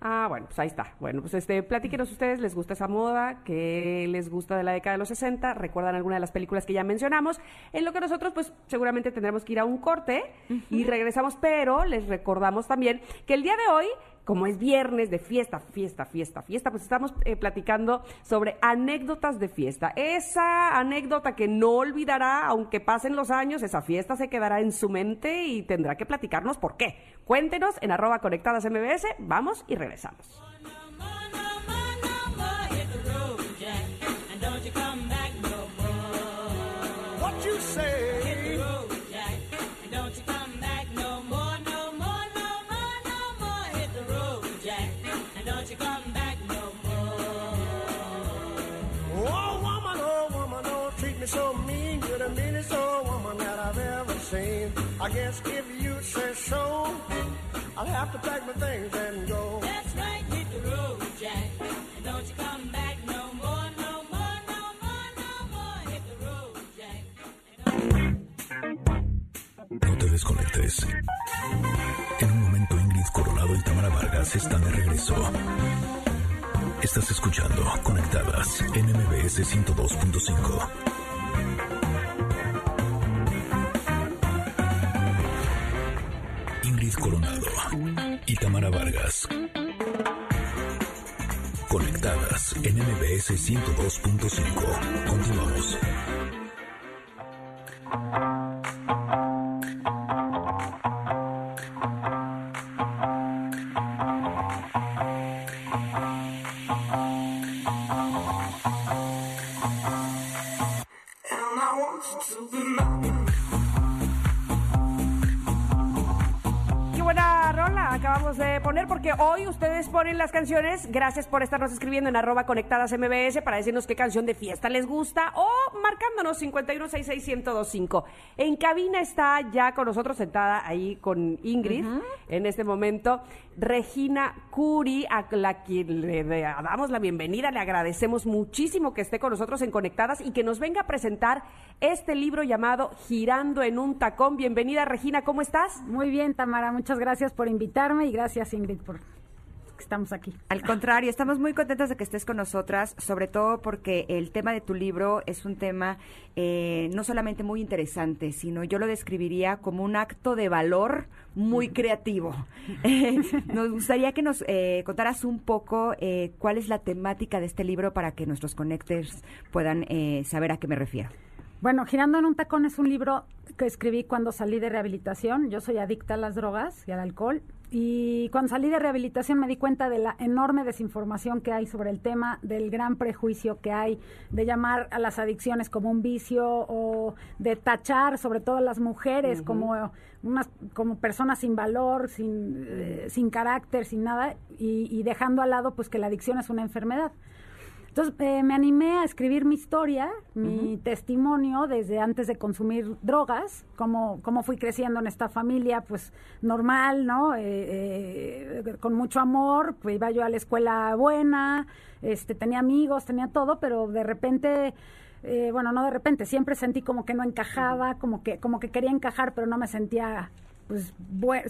Ah, bueno, pues ahí está. Bueno, pues este, platíquenos ustedes, ¿les gusta esa moda? ¿Qué les gusta de la década de los 60? ¿Recuerdan alguna de las películas que ya mencionamos? En lo que nosotros, pues, seguramente tendremos que ir a un corte y regresamos, pero les recordamos también que el día de hoy como es viernes de fiesta, fiesta, fiesta, fiesta, pues estamos eh, platicando sobre anécdotas de fiesta. Esa anécdota que no olvidará, aunque pasen los años, esa fiesta se quedará en su mente y tendrá que platicarnos por qué. Cuéntenos en arroba conectadas MBS, vamos y regresamos. So mean. You're the meanest old woman that I've ever seen. I guess if you say so, I'll have to pack my things and go. That's right, hit the road, Jack. And don't you come back no more, no more, no more, no more. Hit the road, Jack. No te desconectes. En un momento Ingrid Coronado y Tamara Vargas están de regreso. Estás escuchando Conectadas en MBS 102.5. Ingrid Coronado y Tamara Vargas. Conectadas en MBS 102.5. Continuamos. Porque hoy ustedes ponen las canciones. Gracias por estarnos escribiendo en arroba conectadas MBS para decirnos qué canción de fiesta les gusta o marcándonos 5166125. En cabina está ya con nosotros sentada ahí con Ingrid en este momento Regina Curi, a la que le le damos la bienvenida, le agradecemos muchísimo que esté con nosotros en Conectadas y que nos venga a presentar este libro llamado Girando en un tacón. Bienvenida Regina, ¿cómo estás? Muy bien, Tamara, muchas gracias por invitarme y gracias, Ingrid, por que estamos aquí. Al contrario, estamos muy contentas de que estés con nosotras, sobre todo porque el tema de tu libro es un tema eh, no solamente muy interesante, sino yo lo describiría como un acto de valor muy creativo. Eh, [laughs] [laughs] nos gustaría que nos eh, contaras un poco eh, cuál es la temática de este libro para que nuestros connectors puedan eh, saber a qué me refiero. Bueno, Girando en un tacón es un libro que escribí cuando salí de rehabilitación. Yo soy adicta a las drogas y al alcohol. Y cuando salí de rehabilitación me di cuenta de la enorme desinformación que hay sobre el tema, del gran prejuicio que hay de llamar a las adicciones como un vicio o de tachar sobre todo a las mujeres como unas como personas sin valor, sin, eh, sin carácter, sin nada y, y dejando al lado pues que la adicción es una enfermedad. Entonces eh, me animé a escribir mi historia, mi testimonio desde antes de consumir drogas, cómo, cómo fui creciendo en esta familia, pues normal, ¿no? Eh, eh, con mucho amor, pues iba yo a la escuela buena, este, tenía amigos, tenía todo, pero de repente, eh, bueno, no de repente, siempre sentí como que no encajaba, como que, como que quería encajar, pero no me sentía pues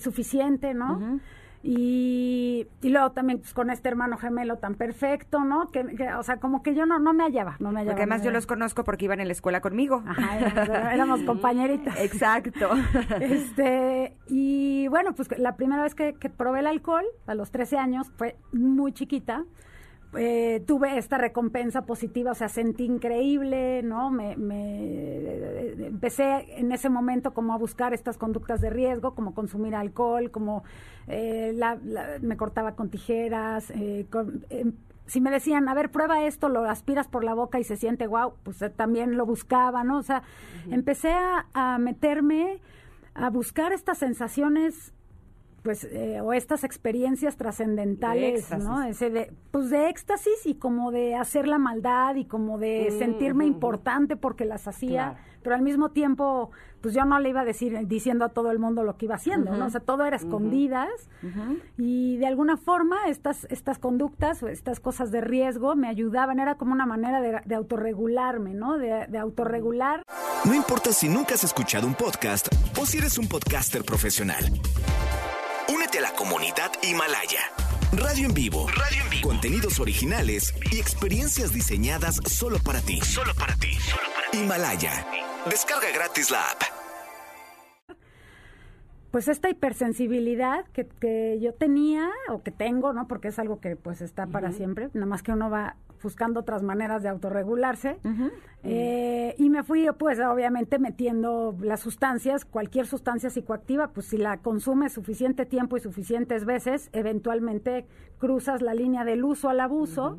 suficiente, ¿no? Y, y luego también pues, con este hermano gemelo tan perfecto, ¿no? Que, que, o sea, como que yo no, no me hallaba, no me hallaba. Porque además yo los conozco porque iban en la escuela conmigo. Ajá, éramos, éramos [laughs] compañeritas. Exacto. [laughs] Este, y bueno, pues la primera vez que, que probé el alcohol, a los 13 años, fue muy chiquita. Eh, tuve esta recompensa positiva, o sea, sentí increíble, ¿no? Me, me- empecé en ese momento como a buscar estas conductas de riesgo, como consumir alcohol, como eh, la- la- me cortaba con tijeras, eh, con- em, si me decían, a ver, prueba esto, lo aspiras por la boca y se siente guau, pues eh, también lo buscaba, ¿no? O sea, empecé a, a meterme a buscar estas sensaciones pues eh, o estas experiencias De trascendentales. ¿no? Ese de pues de éxtasis y como de hacer la maldad y como de Mm, sentirme ujú, importante porque las hacía, Claro. pero al mismo tiempo pues yo no le iba a decir diciendo a todo el mundo lo que iba haciendo, ¿no? O sea, todo era escondidas y de alguna forma estas estas conductas o estas cosas de riesgo me ayudaban, era como una manera de, de autorregularme, ¿no? De, de autorregular No importa si nunca has escuchado un podcast o si eres un podcaster profesional. Únete a la comunidad Himalaya. Radio en vivo. Radio en vivo. Contenidos originales y experiencias diseñadas solo para ti. Solo para ti. Himalaya. Descarga gratis la app. pues esta hipersensibilidad que, que yo tenía o que tengo, ¿no? Porque es algo que pues está para siempre, nada más que uno va buscando otras maneras de autorregularse. Eh, y me fui, pues, obviamente metiendo las sustancias, cualquier sustancia psicoactiva, pues si la consumes suficiente tiempo y suficientes veces, eventualmente cruzas la línea del uso al abuso.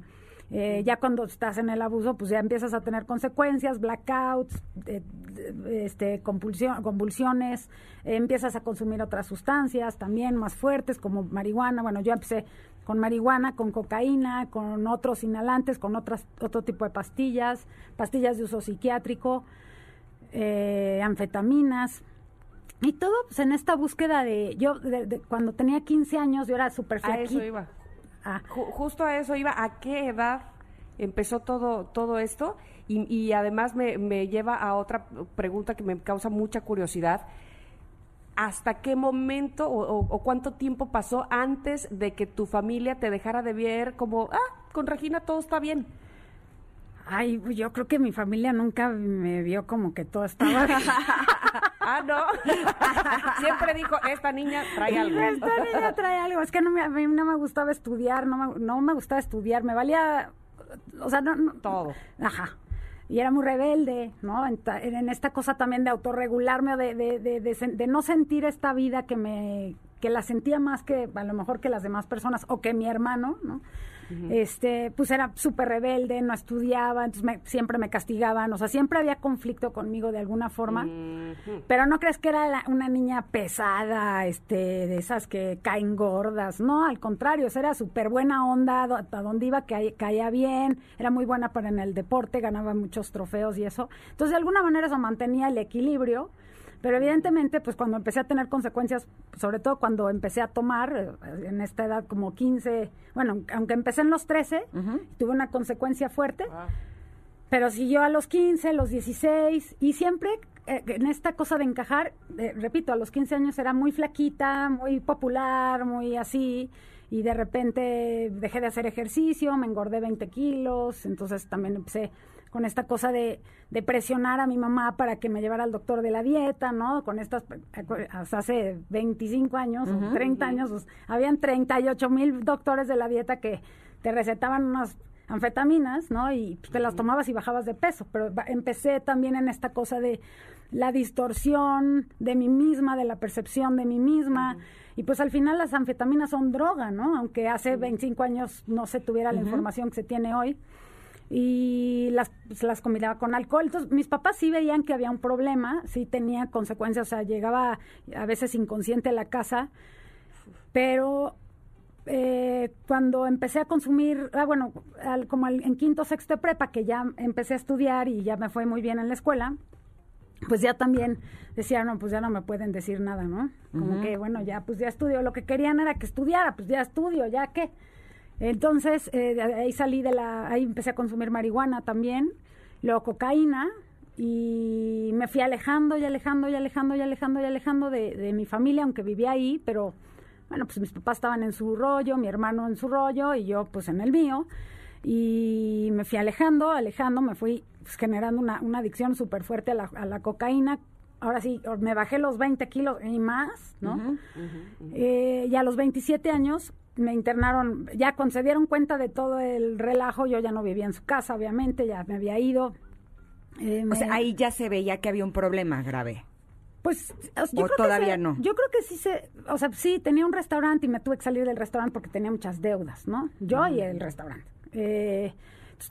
Eh, ya cuando estás en el abuso, pues ya empiezas a tener consecuencias, blackouts, eh, eh, este, compulsión- convulsiones, eh, empiezas a consumir otras sustancias también más fuertes como marihuana. Bueno, yo empecé con marihuana, con cocaína, con otros inhalantes, con otras, otro tipo de pastillas, pastillas de uso psiquiátrico, eh, anfetaminas. Y todo pues, en esta búsqueda de, yo de- de- cuando tenía 15 años, yo era súper A flaquita. eso iba. Ju- justo a eso iba. ¿A qué edad empezó todo, todo esto? Y, y además me, me lleva a otra pregunta que me causa mucha curiosidad. ¿Hasta qué momento o, o- o cuánto tiempo pasó antes de que tu familia te dejara de ver como, ah, con Regina todo está bien? Ay, yo creo que mi familia nunca me vio como que todo estaba [laughs] ah, no. [laughs] Siempre dijo, esta niña trae algo. [laughs] Esta niña trae algo. Es que no me, a mí no me gustaba estudiar, no me, no me gustaba estudiar, me valía, o sea, no, no- Todo. Ajá. Y era muy rebelde, ¿no? En, ta- en esta cosa también de autorregularme de, de, de, de no sentir esta vida que me que la sentía más que a lo mejor que las demás personas o que mi hermano, ¿no? Este, pues era súper rebelde, no estudiaba, entonces me- siempre me castigaban, o sea, siempre había conflicto conmigo de alguna forma. Pero no crees que era la- una niña pesada, este, de esas que caen gordas. No, al contrario, era súper buena onda, do- a donde iba caía, caía bien, era muy buena para en el deporte, ganaba muchos trofeos y eso. Entonces, de alguna manera eso mantenía el equilibrio. Pero evidentemente, pues cuando empecé a tener consecuencias, sobre todo cuando empecé a tomar, eh, en esta edad como 15, bueno, aunque empecé en los 13, tuve una consecuencia fuerte, pero siguió a los 15, los 16, y siempre eh, en esta cosa de encajar, eh, repito, a los 15 años era muy flaquita, muy popular, muy así, y de repente dejé de hacer ejercicio, me engordé 20 kilos, entonces también empecé con esta cosa de, de presionar a mi mamá para que me llevara al doctor de la dieta, ¿no? Con estas, hasta hace 25 años o Ujú, 30 ujú. años, pues, habían 38 mil doctores de la dieta que te recetaban unas anfetaminas, ¿no? Y pues, te las tomabas y bajabas de peso. Pero empecé también en esta cosa de la distorsión de mí misma, de la percepción de mí misma. Y pues al final las anfetaminas son droga, ¿no? Aunque hace 25 años no se tuviera la información que se tiene hoy. Y las, pues, las combinaba con alcohol. Entonces, mis papás sí veían que había un problema, sí tenía consecuencias, o sea, llegaba a veces inconsciente a la casa, pero eh, cuando empecé a consumir, ah, bueno, al- como al- en quinto, sexto de prepa, que ya empecé a estudiar y ya me fue muy bien en la escuela, pues ya también decía, no, pues ya no me pueden decir nada, ¿no? Como que, bueno, ya, pues ya estudio. Lo que querían era que estudiara, pues ya estudio, ya qué. Entonces, eh, ahí salí de la, ahí empecé a consumir marihuana también, luego cocaína, y me fui alejando y alejando y alejando y alejando y alejando de, de mi familia, aunque vivía ahí, pero bueno, pues mis papás estaban en su rollo, mi hermano en su rollo y yo pues en el mío. Y me fui alejando, alejando, me fui pues, generando una, una adicción súper fuerte a la, a la cocaína. Ahora sí, me bajé los 20 kilos y más, ¿no? Eh, y a los 27 años me internaron, ya cuando se dieron cuenta de todo el relajo, yo ya no vivía en su casa, obviamente, ya me había ido. Eh, O sea, ahí ya se veía que había un problema grave. Pues o- ¿O yo creo que todavía se- no? Yo creo que sí se, o sea, sí tenía un restaurante y me tuve que salir del restaurante porque tenía muchas deudas, ¿no? Yo y el restaurante. Eh,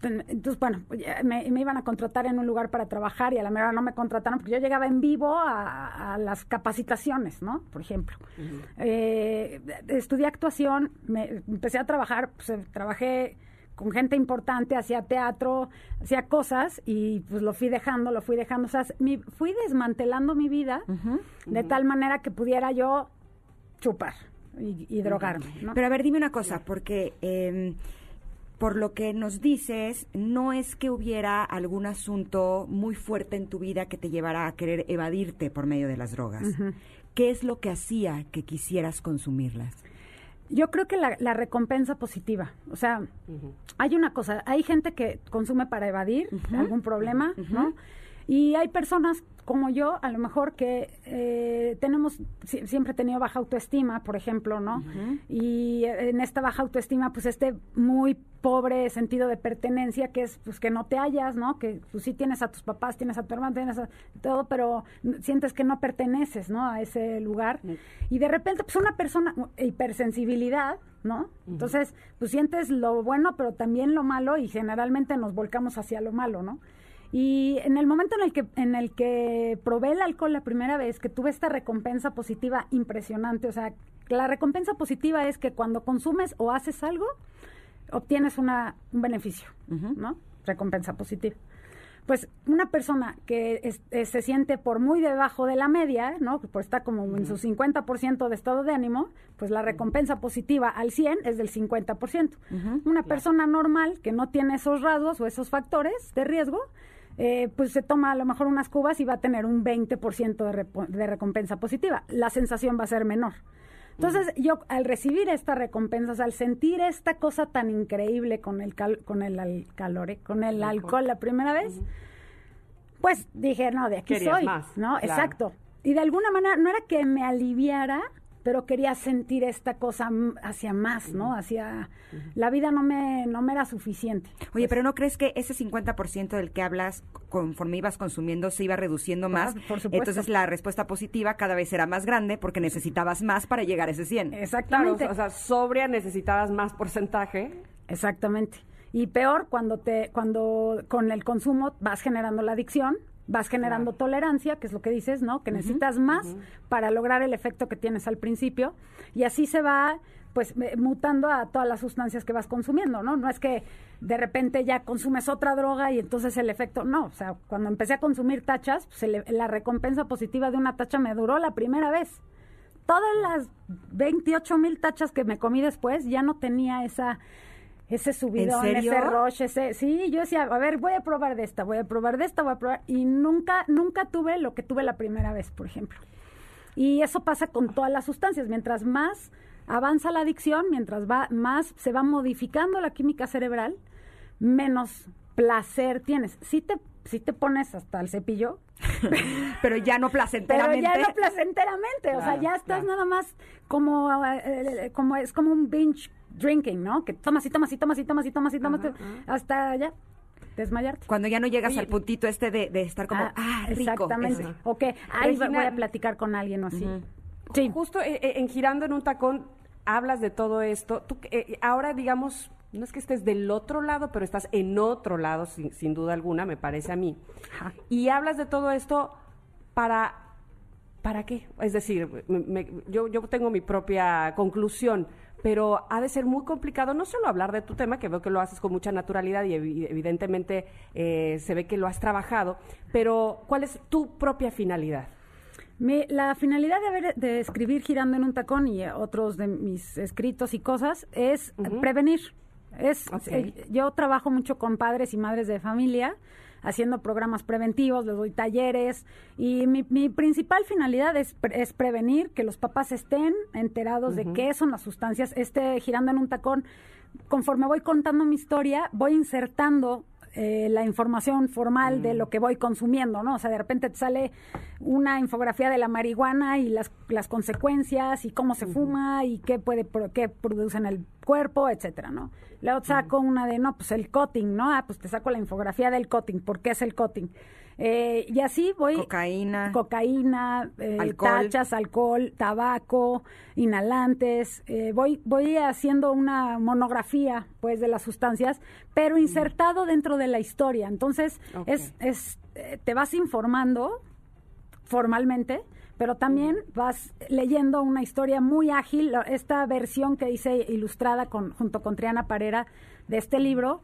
entonces, bueno, pues, me, me iban a contratar en un lugar para trabajar y a la mera no me contrataron porque yo llegaba en vivo a, a las capacitaciones, ¿no? Por ejemplo. Eh, estudié actuación, me, empecé a trabajar, pues, eh, trabajé con gente importante, hacía teatro, hacía cosas y pues lo fui dejando, lo fui dejando, o sea, mi- fui desmantelando mi vida de tal manera que pudiera yo chupar y, y drogarme, ¿no? Pero a ver, dime una cosa, porque eh, por lo que nos dices, no es que hubiera algún asunto muy fuerte en tu vida que te llevara a querer evadirte por medio de las drogas. ¿Qué es lo que hacía que quisieras consumirlas? Yo creo que la, la recompensa positiva, o sea, hay una cosa, hay gente que consume para evadir algún problema, ¿no? Y hay personas como yo, a lo mejor que eh, tenemos, si- siempre he tenido baja autoestima, por ejemplo, ¿no? Y en esta baja autoestima, pues este muy pobre sentido de pertenencia, que es pues que no te hallas, ¿no? Que pues sí tienes a tus papás, tienes a tu hermano, tienes a todo, pero sientes que no perteneces, ¿no? A ese lugar. Y de repente, pues una persona, hipersensibilidad, ¿no? Entonces, pues sientes lo bueno, pero también lo malo y generalmente nos volcamos hacia lo malo, ¿no? Y en el momento en el que en el que probé el alcohol la primera vez, que tuve esta recompensa positiva impresionante, o sea, la recompensa positiva es que cuando consumes o haces algo, obtienes una, un beneficio, ¿no? Recompensa positiva. Pues una persona que es- eh, se siente por muy debajo de la media, ¿no? Pues está como en su 50% de estado de ánimo, pues la recompensa positiva al 100 es del 50%. Una persona normal que no tiene esos rasgos o esos factores de riesgo, eh, pues se toma a lo mejor unas cubas y va a tener un 20% de, repo- de recompensa positiva. La sensación va a ser menor. Entonces, yo al recibir esta recompensa, o sea, al sentir esta cosa tan increíble con el cal- con el al- calore, con el alcohol la primera vez, pues dije, no, de aquí Querías soy, más, ¿no? claro. Exacto. Y de alguna manera no era que me aliviara, pero quería sentir esta cosa mm, hacia más, ¿no? Hacia la vida no me no me era suficiente. Oye, pero ¿no crees que ese 50% del que hablas, conforme ibas consumiendo, se iba reduciendo más? Ah, por supuesto. Entonces la respuesta positiva cada vez era más grande porque necesitabas más para llegar a ese 100. Claro, Exactamente. o sea, sobria necesitabas más porcentaje. Exactamente. Y peor cuando te cuando con el consumo vas generando la adicción, vas generando tolerancia, que es lo que dices, ¿no? Que necesitas más para lograr el efecto que tienes al principio. Y así se va pues mutando a todas las sustancias que vas consumiendo, ¿no? No es que de repente ya consumes otra droga y entonces el efecto, no, o sea, cuando empecé a consumir tachas, pues el- la recompensa positiva de una tacha me duró la primera vez. Todas las 28 mil tachas que me comí después ya no tenía esa ese subidón, ese rush, ese sí, yo decía, a ver, voy a probar de esta, voy a probar de esta, voy a probar y nunca nunca tuve lo que tuve la primera vez, por ejemplo. Y eso pasa con todas las sustancias, mientras más avanza la adicción, mientras va más se va modificando la química cerebral, menos placer tienes. Si te si te pones hasta el cepillo, [laughs] pero ya no pero placenteramente. ya no placenteramente, o sea, ya estás claro. nada más como, eh, eh, como es como un binge drinking, ¿no? Que tomas y tomas y tomas y tomas y tomas y tomas hasta ya desmayarte. Cuando ya no llegas Oye, al puntito este de, de estar como, Ah, ah, rico. exactamente. ese. O que ahí Regina- voy a platicar con alguien o así. Sí. Justo eh, eh, en Girando en un Tacón hablas de todo esto. Tú, eh, ahora, digamos, no es que estés del otro lado, pero estás en otro lado, sin, sin duda alguna, me parece a mí. Y hablas de todo esto para... ¿Para qué? Es decir, me- me- yo, yo tengo mi propia conclusión, pero ha de ser muy complicado no solo hablar de tu tema, que veo que lo haces con mucha naturalidad y evi- evidentemente eh, se ve que lo has trabajado, pero ¿cuál es tu propia finalidad? Mi- la finalidad de, haber- de escribir Girando en un tacón y otros de mis escritos y cosas es prevenir. Es, eh, yo trabajo mucho con padres y madres de familia, haciendo programas preventivos, les doy talleres y mi, mi principal finalidad es, pre- es prevenir que los papás estén enterados de qué son las sustancias. Este Girando en un tacón, conforme voy contando mi historia, voy insertando eh, la información formal de lo que voy consumiendo, ¿no? O sea, de repente te sale una infografía de la marihuana y las, las consecuencias y cómo se fuma y qué puede qué produce en el cuerpo, etcétera, ¿no? Luego saco una de, no, pues el cutting, ¿no? Ah, pues te saco la infografía del cutting, ¿por qué es el cutting? Eh, y así voy... Cocaína. Cocaína, eh, Alcohol. tachas, alcohol, tabaco, inhalantes. eh, voy, voy haciendo una monografía, pues, de las sustancias, pero insertado dentro de la historia. Entonces, es, es, eh, te vas informando formalmente, pero también vas leyendo una historia muy ágil. Esta versión que hice ilustrada con, junto con Triana Parera de este libro,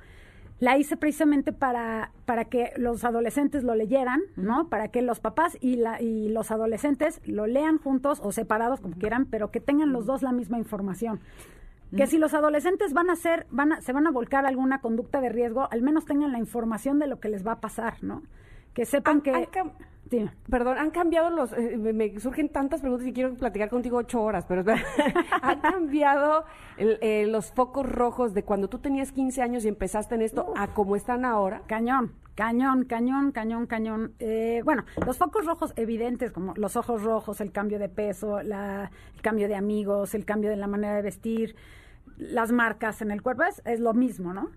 la hice precisamente para, para que los adolescentes lo leyeran, ¿no? Para que los papás y, la, y los adolescentes lo lean juntos o separados, como quieran, pero que tengan los dos la misma información. Que si los adolescentes van a hacer, van a, se van a volcar a alguna conducta de riesgo, al menos tengan la información de lo que les va a pasar, ¿no? Que sepan que... han cam- Perdón, han cambiado los... eh, me, me surgen tantas preguntas y quiero platicar contigo ocho horas, pero. [laughs] ¿Han cambiado el- eh, los focos rojos de cuando tú tenías 15 años y empezaste en esto a cómo están ahora? Cañón, cañón, cañón, cañón, cañón. Eh, bueno, los focos rojos evidentes, como los ojos rojos, el cambio de peso, la- el cambio de amigos, el cambio de la manera de vestir, las marcas en el cuerpo, es, es lo mismo, ¿no?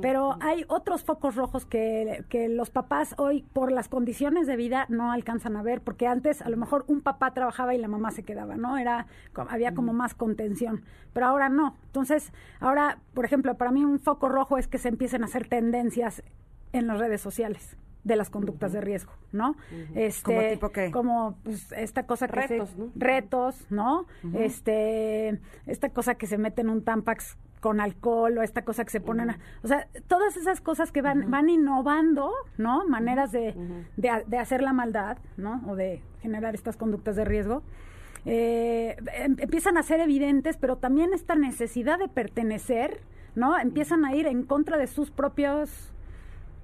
Pero hay otros focos rojos que, que los papás hoy, por las condiciones de vida, no alcanzan a ver, porque antes a lo mejor un papá trabajaba y la mamá se quedaba, ¿no? Era, había como más contención, pero ahora no. Entonces, ahora, por ejemplo, para mí un foco rojo es que se empiecen a hacer tendencias en las redes sociales de las conductas de riesgo, ¿no? Este, ¿Como tipo qué? Como pues, esta cosa que Retos, se, ¿no? retos, ¿no? Este, esta cosa que se mete en un Tampax con alcohol o esta cosa que se ponen, a- o sea, todas esas cosas que van van innovando, ¿no? Maneras de, de, de hacer la maldad, ¿no? O de generar estas conductas de riesgo. eh, em- empiezan a ser evidentes, pero también esta necesidad de pertenecer, ¿no? Empiezan a ir en contra de sus propios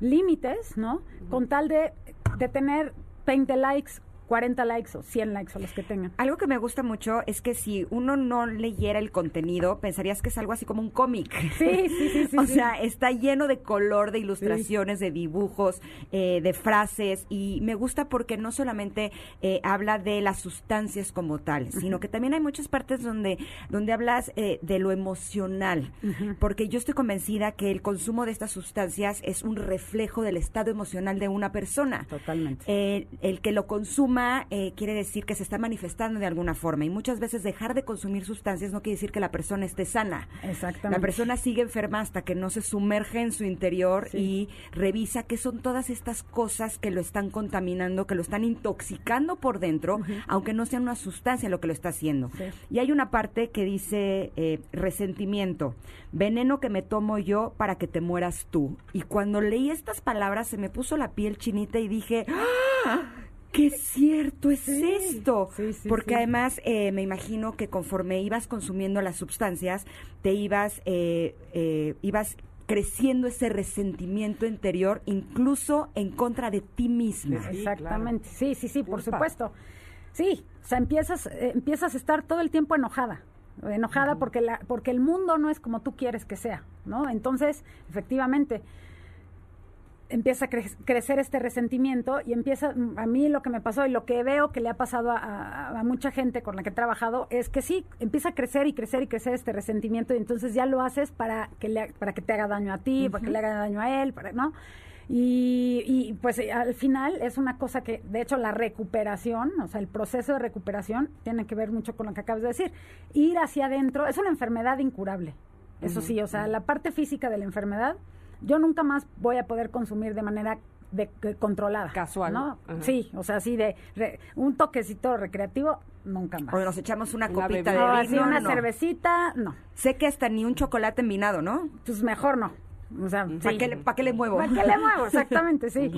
límites, ¿no? Con tal de, de tener 20 likes, 40 likes o 100 likes o los que tengan. Algo que me gusta mucho es que si uno no leyera el contenido, pensarías que es algo así como un cómic. Sí, sí, sí, [laughs] sí, o sí. sea, está lleno de color, de ilustraciones, de dibujos, eh, de frases. Y me gusta porque no solamente eh, habla de las sustancias como tal, sino que también hay muchas partes donde, donde hablas eh, de lo emocional. Porque yo estoy convencida que el consumo de estas sustancias es un reflejo del estado emocional de una persona. Totalmente. Eh, el que lo eh, quiere decir que se está manifestando de alguna forma y muchas veces dejar de consumir sustancias no quiere decir que la persona esté sana. Exactamente. La persona sigue enferma hasta que no se sumerge en su interior y revisa qué son todas estas cosas que lo están contaminando, que lo están intoxicando por dentro, aunque no sea una sustancia lo que lo está haciendo. Sí. Y hay una parte que dice eh, resentimiento, veneno que me tomo yo para que te mueras tú. Y cuando leí estas palabras se me puso la piel chinita y dije, ¡Ah! ¡Qué cierto es esto! Porque sí. además eh, me imagino que conforme ibas consumiendo las sustancias, te ibas, eh, eh, ibas creciendo ese resentimiento interior, incluso en contra de ti misma. Exactamente, sí, sí, sí, por supuesto. Sí, o sea, empiezas, eh, empiezas a estar todo el tiempo enojada. Enojada porque, la, porque el mundo no es como tú quieres que sea, ¿no? Entonces, efectivamente, empieza a cre- crecer este resentimiento y empieza, a mí lo que me pasó y lo que veo que le ha pasado a, a- a mucha gente con la que he trabajado es que sí, empieza a crecer y crecer y crecer este resentimiento y entonces ya lo haces para que, le, ha- para que te haga daño a ti, para que le haga daño a él, para, ¿no? Y, y, pues eh, al final es una cosa que, de hecho, la recuperación, o sea, el proceso de recuperación tiene que ver mucho con lo que acabas de decir. Ir hacia adentro es una enfermedad incurable. Eso sí, o sea, la parte física de la enfermedad, yo nunca más voy a poder consumir de manera de, de- controlada. Casual. ¿no? Ajá. Sí, o sea, así de re- un toquecito recreativo, nunca más. O nos echamos una, Una copita bebida. De así vino. una no. cervecita, no. Sé que hasta ni un chocolate envinado, ¿no? Pues mejor no. O sea, ¿Para sí. qué, pa' qué le muevo? ¿Para qué le muevo? [laughs] Exactamente, sí.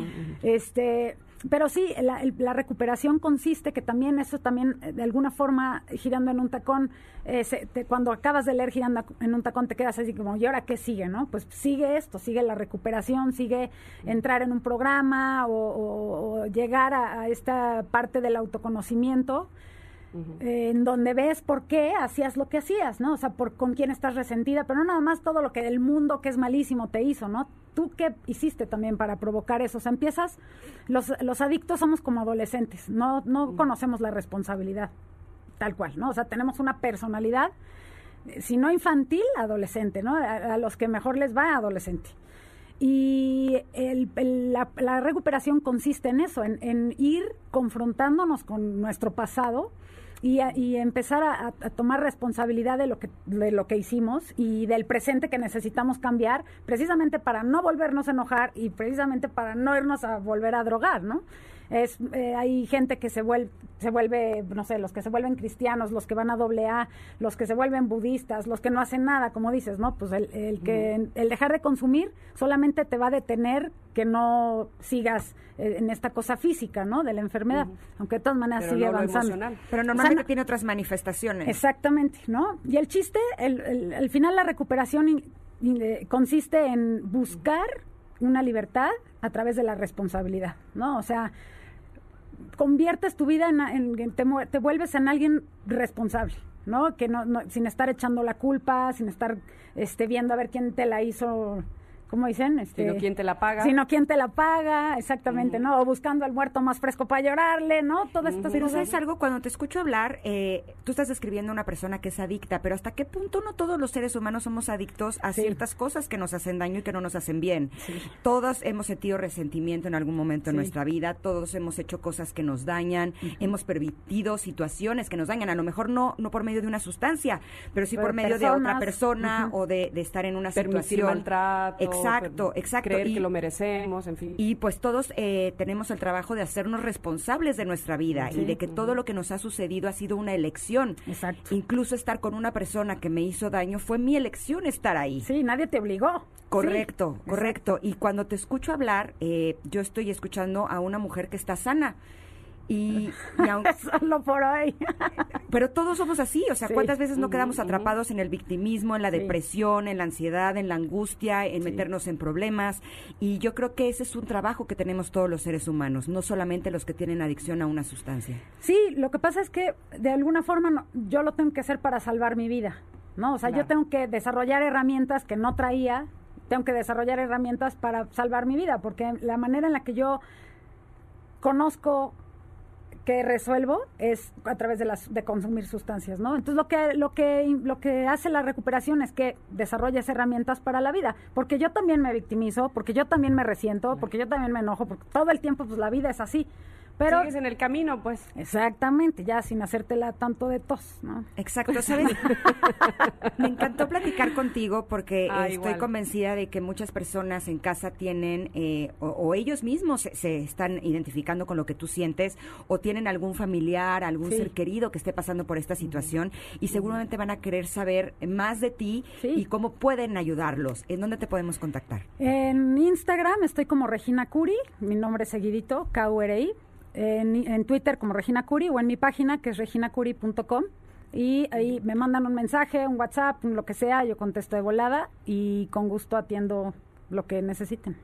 Este, pero sí, la, el- la recuperación consiste que también eso también eh, de alguna forma girando en un tacón, eh, se- te- cuando acabas de leer girando en un tacón te quedas así como, ¿y ahora qué sigue? no Pues sigue esto, sigue la recuperación, sigue entrar en un programa o, o- o llegar a, a esta parte del autoconocimiento eh, en donde ves por qué hacías lo que hacías, ¿no? O sea, por con quién estás resentida, pero no nada más todo lo que el mundo que es malísimo te hizo, ¿no? Tú qué hiciste también para provocar eso. O sea, empiezas, los, los adictos somos como adolescentes, no, no conocemos la responsabilidad, tal cual, ¿no? O sea, tenemos una personalidad, eh, si no infantil, adolescente, ¿no? A, a los que mejor les va, adolescente. Y el- el- la, la recuperación consiste en eso, en, en ir confrontándonos con nuestro pasado y, a- y empezar a, a- tomar responsabilidad de lo, que, de lo que hicimos y del presente que necesitamos cambiar, precisamente para no volvernos a enojar y precisamente para no irnos a volver a drogar, ¿no? Es, eh, hay gente que se vuelve, se vuelve, no sé, los que se vuelven cristianos, los que van a doble A, los que se vuelven budistas, los que no hacen nada, como dices, ¿no? Pues el, el que el dejar de consumir solamente te va a detener que no sigas eh, en esta cosa física, ¿no? De la enfermedad, aunque de todas maneras Pero sigue no avanzando. Pero O sea, normalmente no- tiene otras manifestaciones. Exactamente, ¿no? Y el chiste, el, el- al final la recuperación in- in- eh, consiste en buscar una libertad a través de la responsabilidad, ¿no? O sea, conviertes tu vida en, en- en- te, te vuelves en alguien responsable, ¿no? Que no, no- sin estar echando la culpa, sin estar este viendo a ver quién te la hizo, ¿cómo dicen? Este, Sino quién te la paga. Sino quién te la paga, exactamente, ¿no? O buscando al muerto más fresco para llorarle, ¿no? Todas estas Pero cosas. sabes algo, cuando te escucho hablar, eh, tú estás describiendo a una persona que es adicta, pero ¿hasta qué punto no todos los seres humanos somos adictos a Sí. ciertas cosas que nos hacen daño y que no nos hacen bien? Todos hemos sentido resentimiento en algún momento en Sí. nuestra vida, todos hemos hecho cosas que nos dañan, hemos permitido situaciones que nos dañan, a lo mejor no, no por medio de una sustancia, pero sí Pero por medio de otra persona o de, de estar en una Permitir situación. maltrato. Exacto, per- exacto. Creer Y- que lo merecemos, en fin. y pues todos eh, tenemos el trabajo de hacernos responsables de nuestra vida Sí. y de que todo lo que nos ha sucedido ha sido una elección. Exacto. Incluso estar con una persona que me hizo daño fue mi elección estar ahí. Sí, nadie te obligó. Correcto, Sí, correcto. Y cuando te escucho hablar, eh, yo estoy escuchando a una mujer que está sana. Y, y [laughs] aun- Solo por hoy. [laughs] pero todos somos así, o sea, Sí. ¿cuántas veces no quedamos atrapados en el victimismo, en la Sí. depresión, en la ansiedad, en la angustia, en meternos en problemas? Y yo creo que ese es un trabajo que tenemos todos los seres humanos, no solamente los que tienen adicción a una sustancia. Sí, lo que pasa es que de alguna forma no- yo lo tengo que hacer para salvar mi vida, ¿no? O sea, yo tengo que desarrollar herramientas que no traía, tengo que desarrollar herramientas para salvar mi vida, porque la manera en la que yo conozco que resuelvo es a través de las de consumir sustancias, ¿no? Entonces lo que lo que lo que hace la recuperación es que desarrollas herramientas para la vida, porque yo también me victimizo, porque yo también me resiento, porque yo también me enojo, porque todo el tiempo pues la vida es así. Pero Sigues en el camino, pues. Exactamente, ya sin hacértela tanto de tos, ¿no? Exacto, ¿sabes? [laughs] Me encantó platicar contigo porque Ah, estoy igual. convencida de que muchas personas en casa tienen, eh, o, o ellos mismos se, se están identificando con lo que tú sientes, o tienen algún familiar, algún Sí. ser querido que esté pasando por esta situación, y seguramente van a querer saber más de ti Sí. y cómo pueden ayudarlos. ¿En dónde te podemos contactar? En Instagram estoy como Regina Curi, mi nombre es seguidito, K-U-R-I. En, en Twitter como Regina Curi o en mi página que es reginacuri.com. Y ahí me mandan un mensaje, un WhatsApp, un lo que sea, yo contesto de volada y con gusto atiendo lo que necesiten.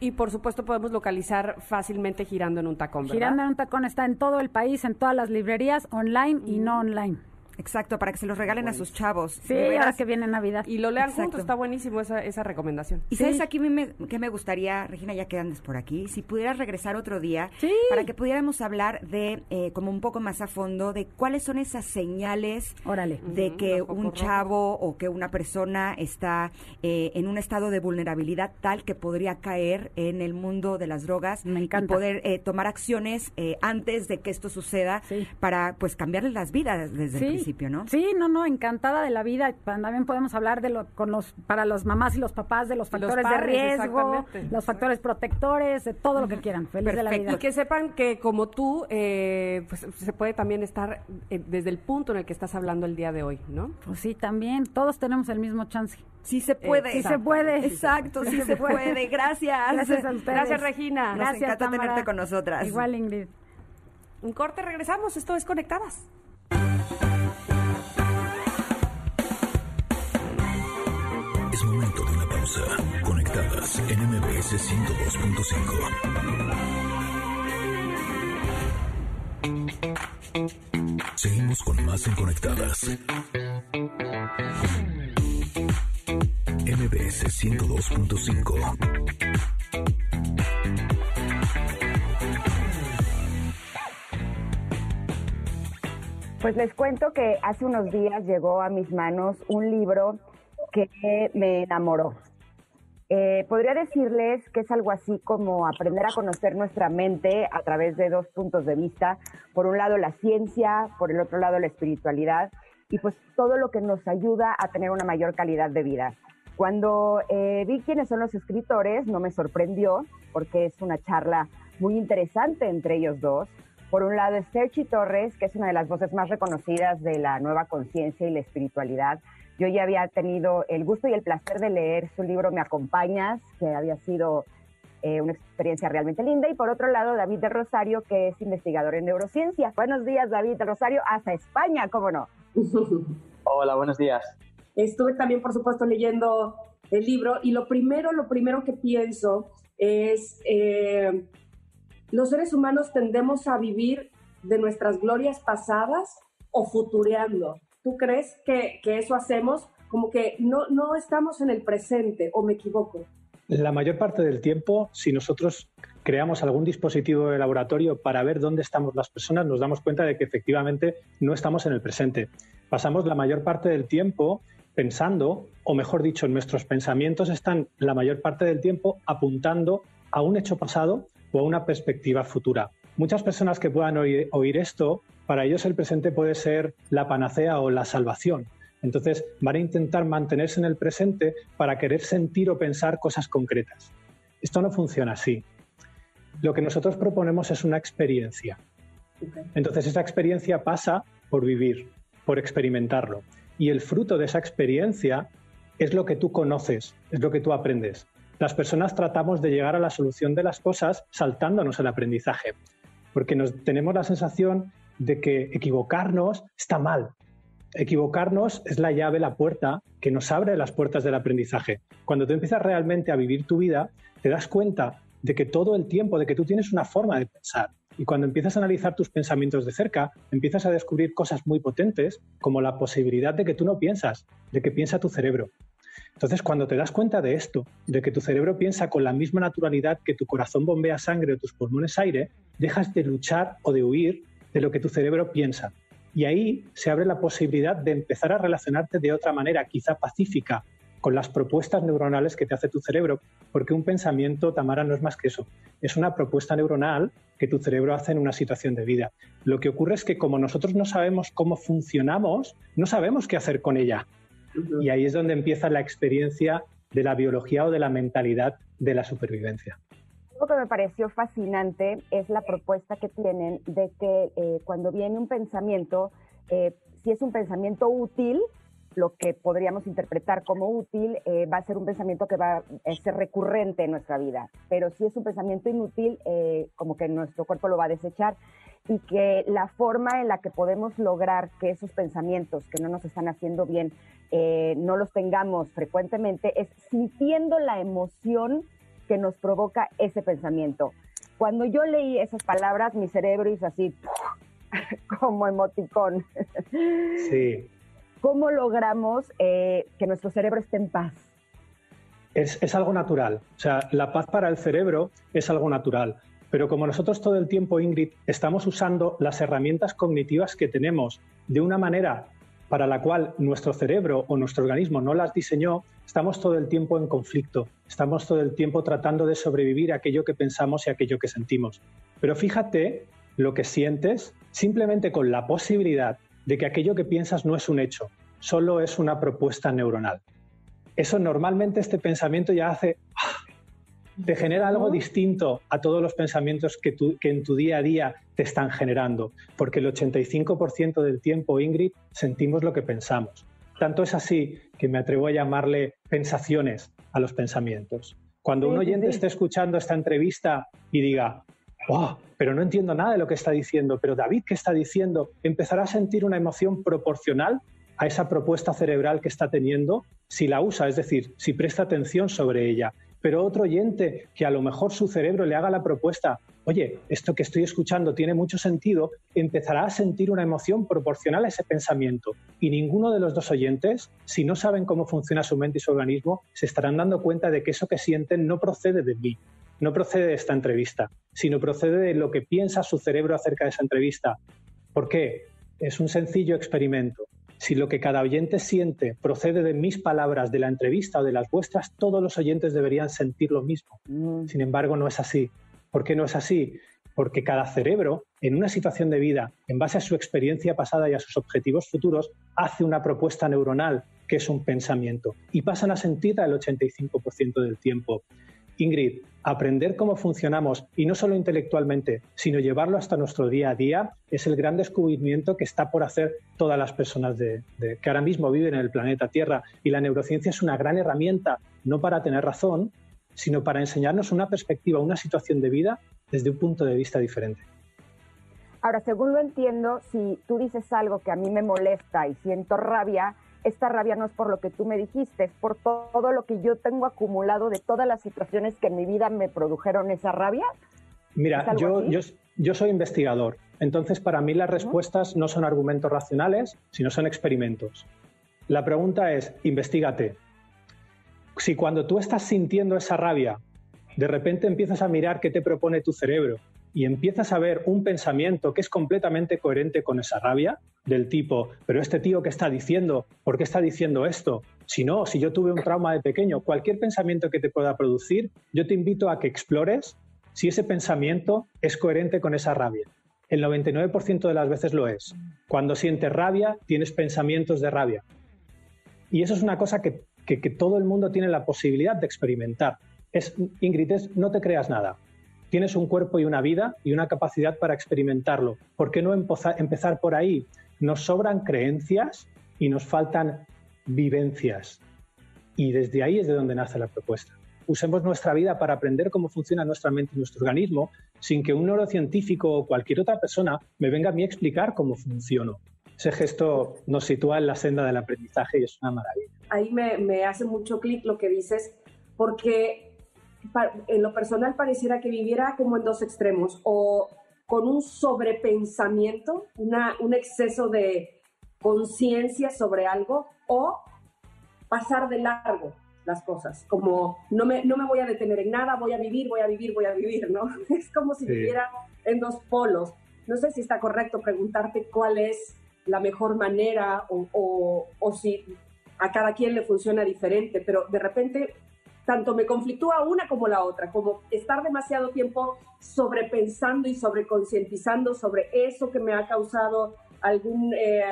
Y por supuesto podemos localizar fácilmente girando en un tacón, ¿verdad? Girando en un tacón está en todo el país, en todas las librerías, online y no online. Exacto, para que se los regalen a sus chavos. Sí, ahora que viene Navidad. Y lo lean Exacto. juntos, está buenísimo esa, esa recomendación. Y sabes aquí me, me- que me gustaría, Regina, ya que andes por aquí, si pudieras regresar otro día Sí. para que pudiéramos hablar de, eh, como un poco más a fondo, de cuáles son esas señales Órale. de que un chavo o que una persona está eh, en un estado de vulnerabilidad tal que podría caer en el mundo de las drogas Me encanta. y poder eh, tomar acciones eh, antes de que esto suceda Sí. para pues cambiarles las vidas desde el principio, ¿no? Sí, no, no, encantada de la vida. También podemos hablar de lo, con los, para los mamás y los papás de los Los factores de riesgo, los factores protectores, de todo lo que quieran. Feliz de la Perfecto. vida. Y que sepan que como tú, eh, pues se puede también estar eh, desde el punto en el que estás hablando el día de hoy, ¿no? Pues sí, también, todos tenemos el mismo chance. Sí se puede. Sí se puede. Exacto, sí se puede. Gracias. Gracias a ustedes. Gracias, Regina. Nos Gracias, encanta Tamara. tenerte con nosotras. Igual, Ingrid. Un corte, regresamos. Esto es Conectadas. Es momento de una pausa. Conectadas en MBS 102.5. Seguimos con más en Conectadas. MBS 102.5. Pues les cuento que hace unos días llegó a mis manos un libro que me enamoró. Eh, podría decirles que es algo así como aprender a conocer nuestra mente a través de dos puntos de vista. Por un lado la ciencia, por el otro lado la espiritualidad y pues todo lo que nos ayuda a tener una mayor calidad de vida. Cuando eh, vi quiénes son los escritores, no me sorprendió porque es una charla muy interesante entre ellos dos. Por un lado Sergi Torres, que es una de las voces más reconocidas de la nueva conciencia y la espiritualidad. Yo ya había tenido el gusto y el placer de leer su libro Me Acompañas, que había sido eh, una experiencia realmente linda. Y por otro lado, David de Rosario, que es investigador en neurociencia. Buenos días, David de Rosario, hasta España, ¿cómo no? [laughs] Hola, buenos días. Estuve también, por supuesto, leyendo el libro y lo primero, lo primero que pienso es, eh, los seres humanos tendemos a vivir de nuestras glorias pasadas o futureando. ¿Tú crees que, que eso hacemos? Como que no, no estamos en el presente o me equivoco. La mayor parte del tiempo, si nosotros creamos algún dispositivo de laboratorio para ver dónde estamos las personas, nos damos cuenta de que efectivamente no estamos en el presente. Pasamos la mayor parte del tiempo pensando, o mejor dicho, nuestros pensamientos están la mayor parte del tiempo apuntando a un hecho pasado o a una perspectiva futura. Muchas personas que puedan oír, oír esto, para ellos el presente puede ser la panacea o la salvación. Entonces van a intentar mantenerse en el presente para querer sentir o pensar cosas concretas. Esto no funciona así. Lo que nosotros proponemos es una experiencia. Entonces esa experiencia pasa por vivir, por experimentarlo. Y el fruto de esa experiencia es lo que tú conoces, es lo que tú aprendes. Las personas tratamos de llegar a la solución de las cosas saltándonos el aprendizaje, porque nos, tenemos la sensación de que equivocarnos está mal. Equivocarnos es la llave, la puerta que nos abre las puertas del aprendizaje. Cuando tú empiezas realmente a vivir tu vida, te das cuenta de que todo el tiempo, de que tú tienes una forma de pensar. Y cuando empiezas a analizar tus pensamientos de cerca, empiezas a descubrir cosas muy potentes, como la posibilidad de que tú no piensas, de que piensa tu cerebro. Entonces, cuando te das cuenta de esto, de que tu cerebro piensa con la misma naturalidad que tu corazón bombea sangre o tus pulmones aire, dejas de luchar o de huir de lo que tu cerebro piensa. Y ahí se abre la posibilidad de empezar a relacionarte de otra manera, quizá pacífica, con las propuestas neuronales que te hace tu cerebro, porque un pensamiento, Tamara, no es más que eso. Es una propuesta neuronal que tu cerebro hace en una situación de vida. Lo que ocurre es que como nosotros no sabemos cómo funcionamos, no sabemos qué hacer con ella. Y ahí es donde empieza la experiencia de la biología o de la mentalidad de la supervivencia. Algo que me pareció fascinante es la propuesta que tienen de que eh, cuando viene un pensamiento, eh, si es un pensamiento útil, lo que podríamos interpretar como útil eh, va a ser un pensamiento que va a ser recurrente en nuestra vida. Pero si es un pensamiento inútil, como que nuestro cuerpo lo va a desechar y que la forma en la que podemos lograr que esos pensamientos que no nos están haciendo bien no los tengamos frecuentemente es sintiendo la emoción que nos provoca ese pensamiento. Cuando yo leí esas palabras, mi cerebro hizo así [laughs] como emoticón. Sí, ¿Cómo logramos eh, que nuestro cerebro esté en paz? es, es algo natural. O sea, la paz para el cerebro es algo natural. Pero como nosotros todo el tiempo, Ingrid, estamos usando las herramientas cognitivas que tenemos de una manera para la cual nuestro cerebro o nuestro organismo no las diseñó, estamos todo el tiempo en conflicto, estamos todo el tiempo tratando de sobrevivir a aquello que pensamos y a aquello que sentimos. Pero fíjate lo que sientes simplemente con la posibilidad de que aquello que piensas no es un hecho, solo es una propuesta neuronal. Eso normalmente este pensamiento ya hace... Te genera algo distinto a todos los pensamientos que, que en tu día a día te están generando, porque el 85% del tiempo, Ingrid, sentimos lo que pensamos. Tanto es así que me atrevo a llamarle pensaciones a los pensamientos. Cuando un oyente esté escuchando esta entrevista y diga, "Oh, pero no entiendo nada de lo que está diciendo, pero David, ¿qué está diciendo? Empezará a sentir una emoción proporcional a esa propuesta cerebral que está teniendo si la usa, es decir, si presta atención sobre ella. Pero otro oyente que a lo mejor su cerebro le haga la propuesta, oye, esto que estoy escuchando tiene mucho sentido, empezará a sentir una emoción proporcional a ese pensamiento. Y ninguno de los dos oyentes, si no saben cómo funciona su mente y su organismo, se estarán dando cuenta de que eso que sienten no procede de mí, no procede de esta entrevista, sino procede de lo que piensa su cerebro acerca de esa entrevista. ¿Por qué? Es un sencillo experimento. Si lo que cada oyente siente procede de mis palabras, de la entrevista o de las vuestras, todos los oyentes deberían sentir lo mismo. Sin embargo, no es así. ¿Por qué no es así? Porque cada cerebro, en una situación de vida, en base a su experiencia pasada y a sus objetivos futuros, hace una propuesta neuronal que es un pensamiento y pasan a sentirla el 85% del tiempo. Ingrid, aprender cómo funcionamos y no solo intelectualmente, sino llevarlo hasta nuestro día a día es el gran descubrimiento que está por hacer todas las personas de- que ahora mismo viven en el planeta Tierra. Y la neurociencia es una gran herramienta, no para tener razón, sino para enseñarnos una perspectiva, una situación de vida desde un punto de vista diferente. Ahora, según lo entiendo, si tú dices algo que a mí me molesta y siento rabia, esta rabia no es por lo que tú me dijiste, es por to- todo lo que yo tengo acumulado de todas las situaciones que en mi vida me produjeron esa rabia. ¿Es Mira, yo soy investigador, entonces para mí las respuestas no son argumentos racionales, sino son experimentos. La pregunta es, investigate. Si cuando tú estás sintiendo esa rabia, de repente empiezas a mirar qué te propone tu cerebro y empiezas a ver un pensamiento que es completamente coherente con esa rabia, del tipo, pero este tío que está diciendo, ¿por qué está diciendo esto? Si no, si yo tuve un trauma de pequeño, cualquier pensamiento que te pueda producir, yo te invito a que explores si ese pensamiento es coherente con esa rabia. El 99% de las veces lo es. Cuando sientes rabia, tienes pensamientos de rabia. Y eso es una cosa que, que- todo el mundo tiene la posibilidad de experimentar. Es, Ingrid, no te creas nada. Tienes un cuerpo y una vida y una capacidad para experimentarlo. ¿Por qué no empezar por ahí? Nos sobran creencias y nos faltan vivencias. Y desde ahí es de donde nace la propuesta. Usemos nuestra vida para aprender cómo funciona nuestra mente y nuestro organismo sin que un neurocientífico o cualquier otra persona me venga a mí a explicar cómo funciono. Ese gesto nos sitúa en la senda del aprendizaje y es una maravilla. ahí me, me hace mucho clic lo que dices, porque en lo personal pareciera que viviera como en dos extremos, o con un sobrepensamiento, una, un exceso de conciencia sobre algo, o pasar de largo las cosas, como no me, no me voy a detener en nada, voy a vivir, voy a vivir, voy a vivir, ¿no? [laughs] Es como si Sí. viviera en dos polos. No sé si está correcto preguntarte cuál es la mejor manera o, o- o si a cada quien le funciona diferente, pero de repente tanto me conflictúa una como la otra, como estar demasiado tiempo sobrepensando y sobreconcientizando sobre eso que me ha causado algún, eh,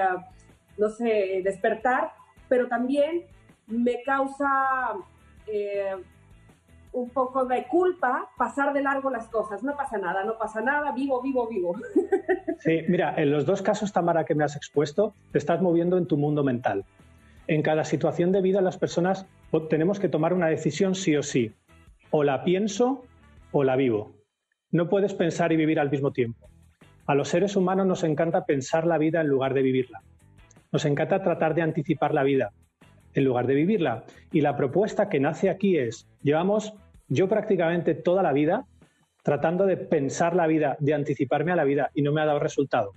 no sé, despertar, pero también me causa eh, un poco de culpa pasar de largo las cosas. No pasa nada, no pasa nada, vivo, vivo, vivo. [laughs] Sí, mira, en los dos casos, Tamara, que me has expuesto, te estás moviendo en tu mundo mental. En cada situación de vida, las personas tenemos que tomar una decisión sí o sí. O la pienso o la vivo. No puedes pensar y vivir al mismo tiempo. A los seres humanos nos encanta pensar la vida en lugar de vivirla. Nos encanta tratar de anticipar la vida en lugar de vivirla. Y la propuesta que nace aquí es, llevamos yo prácticamente toda la vida tratando de pensar la vida, de anticiparme a la vida y no me ha dado resultado.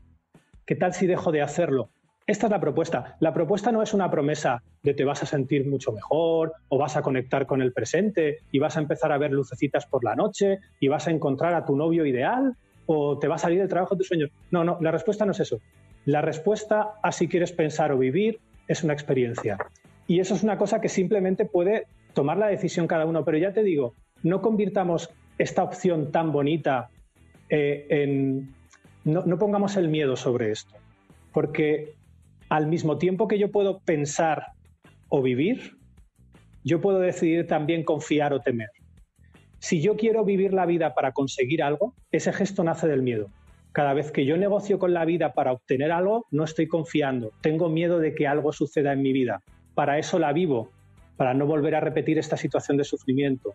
¿Qué tal si dejo de hacerlo? Esta es la propuesta. La propuesta no es una promesa de te vas a sentir mucho mejor o vas a conectar con el presente y vas a empezar a ver lucecitas por la noche y vas a encontrar a tu novio ideal o te va a salir el trabajo de tus sueños. No, no, la respuesta no es eso. La respuesta a si quieres pensar o vivir es una experiencia. Y eso es una cosa que simplemente puede tomar la decisión cada uno. Pero ya te digo, no convirtamos esta opción tan bonita eh, en... No, no pongamos el miedo sobre esto. Porque al mismo tiempo que yo puedo pensar o vivir, yo puedo decidir también confiar o temer. Si yo quiero vivir la vida para conseguir algo, ese gesto nace del miedo. Cada vez que yo negocio con la vida para obtener algo, no estoy confiando. Tengo miedo de que algo suceda en mi vida. Para eso la vivo, para no volver a repetir esta situación de sufrimiento.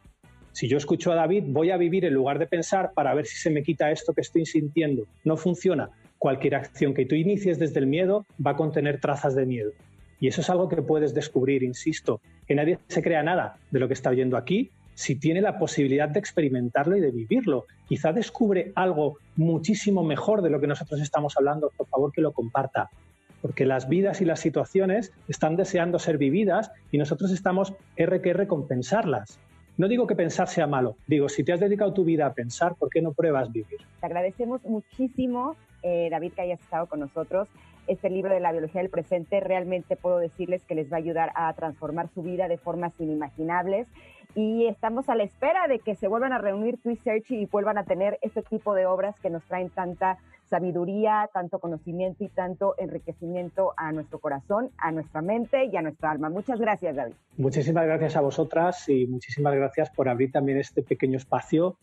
Si yo escucho a David, voy a vivir en lugar de pensar para ver si se me quita esto que estoy sintiendo. No funciona. Cualquier acción que tú inicies desde el miedo va a contener trazas de miedo. Y eso es algo que puedes descubrir, insisto, que nadie se crea nada de lo que está oyendo aquí si tiene la posibilidad de experimentarlo y de vivirlo. Quizá descubre algo muchísimo mejor de lo que nosotros estamos hablando, por favor que lo comparta. Porque las vidas y las situaciones están deseando ser vividas y nosotros estamos R que R con pensarlas. No digo que pensar sea malo, digo, si te has dedicado tu vida a pensar, ¿por qué no pruebas vivir? Te agradecemos muchísimo, eh, David, que hayas estado con nosotros. Este libro de la biología del presente realmente puedo decirles que les va a ayudar a transformar su vida de formas inimaginables. Y estamos a la espera de que se vuelvan a reunir Twist Search y vuelvan a tener este tipo de obras que nos traen tanta sabiduría, tanto conocimiento y tanto enriquecimiento a nuestro corazón, a nuestra mente y a nuestra alma. Muchas gracias, David. Muchísimas gracias a vosotras y muchísimas gracias por abrir también este pequeño espacio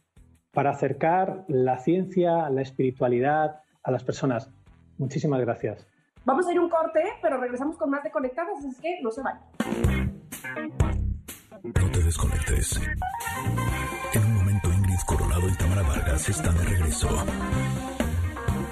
para acercar la ciencia, la espiritualidad a las personas. Muchísimas gracias. Vamos a ir un corte, pero regresamos con más de Conectadas, así que no se vayan. No te desconectes. En un momento Ingrid Coronado y Tamara Vargas están de regreso.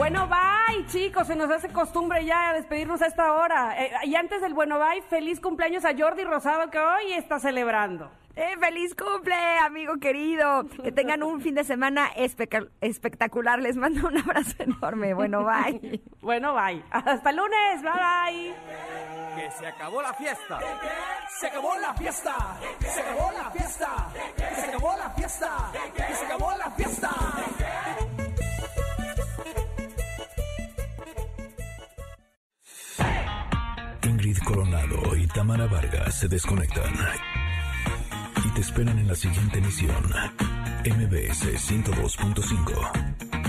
Bueno, bye, chicos. Se nos hace costumbre ya despedirnos a esta hora. Eh, y antes del bueno, bye, feliz cumpleaños a Jordi Rosado que hoy está celebrando. ¡Eh, feliz cumple, amigo querido! Que tengan un fin de semana espectacular. Les mando un abrazo enorme. Bueno, bye. [laughs] bueno, bye. Hasta el lunes. Bye, bye. Que se acabó la fiesta. Se acabó la fiesta. Se acabó la fiesta. Se acabó la fiesta. Se acabó la fiesta. Ingrid Coronado y Tamara Vargas se desconectan y te esperan en la siguiente emisión. MBS 102.5.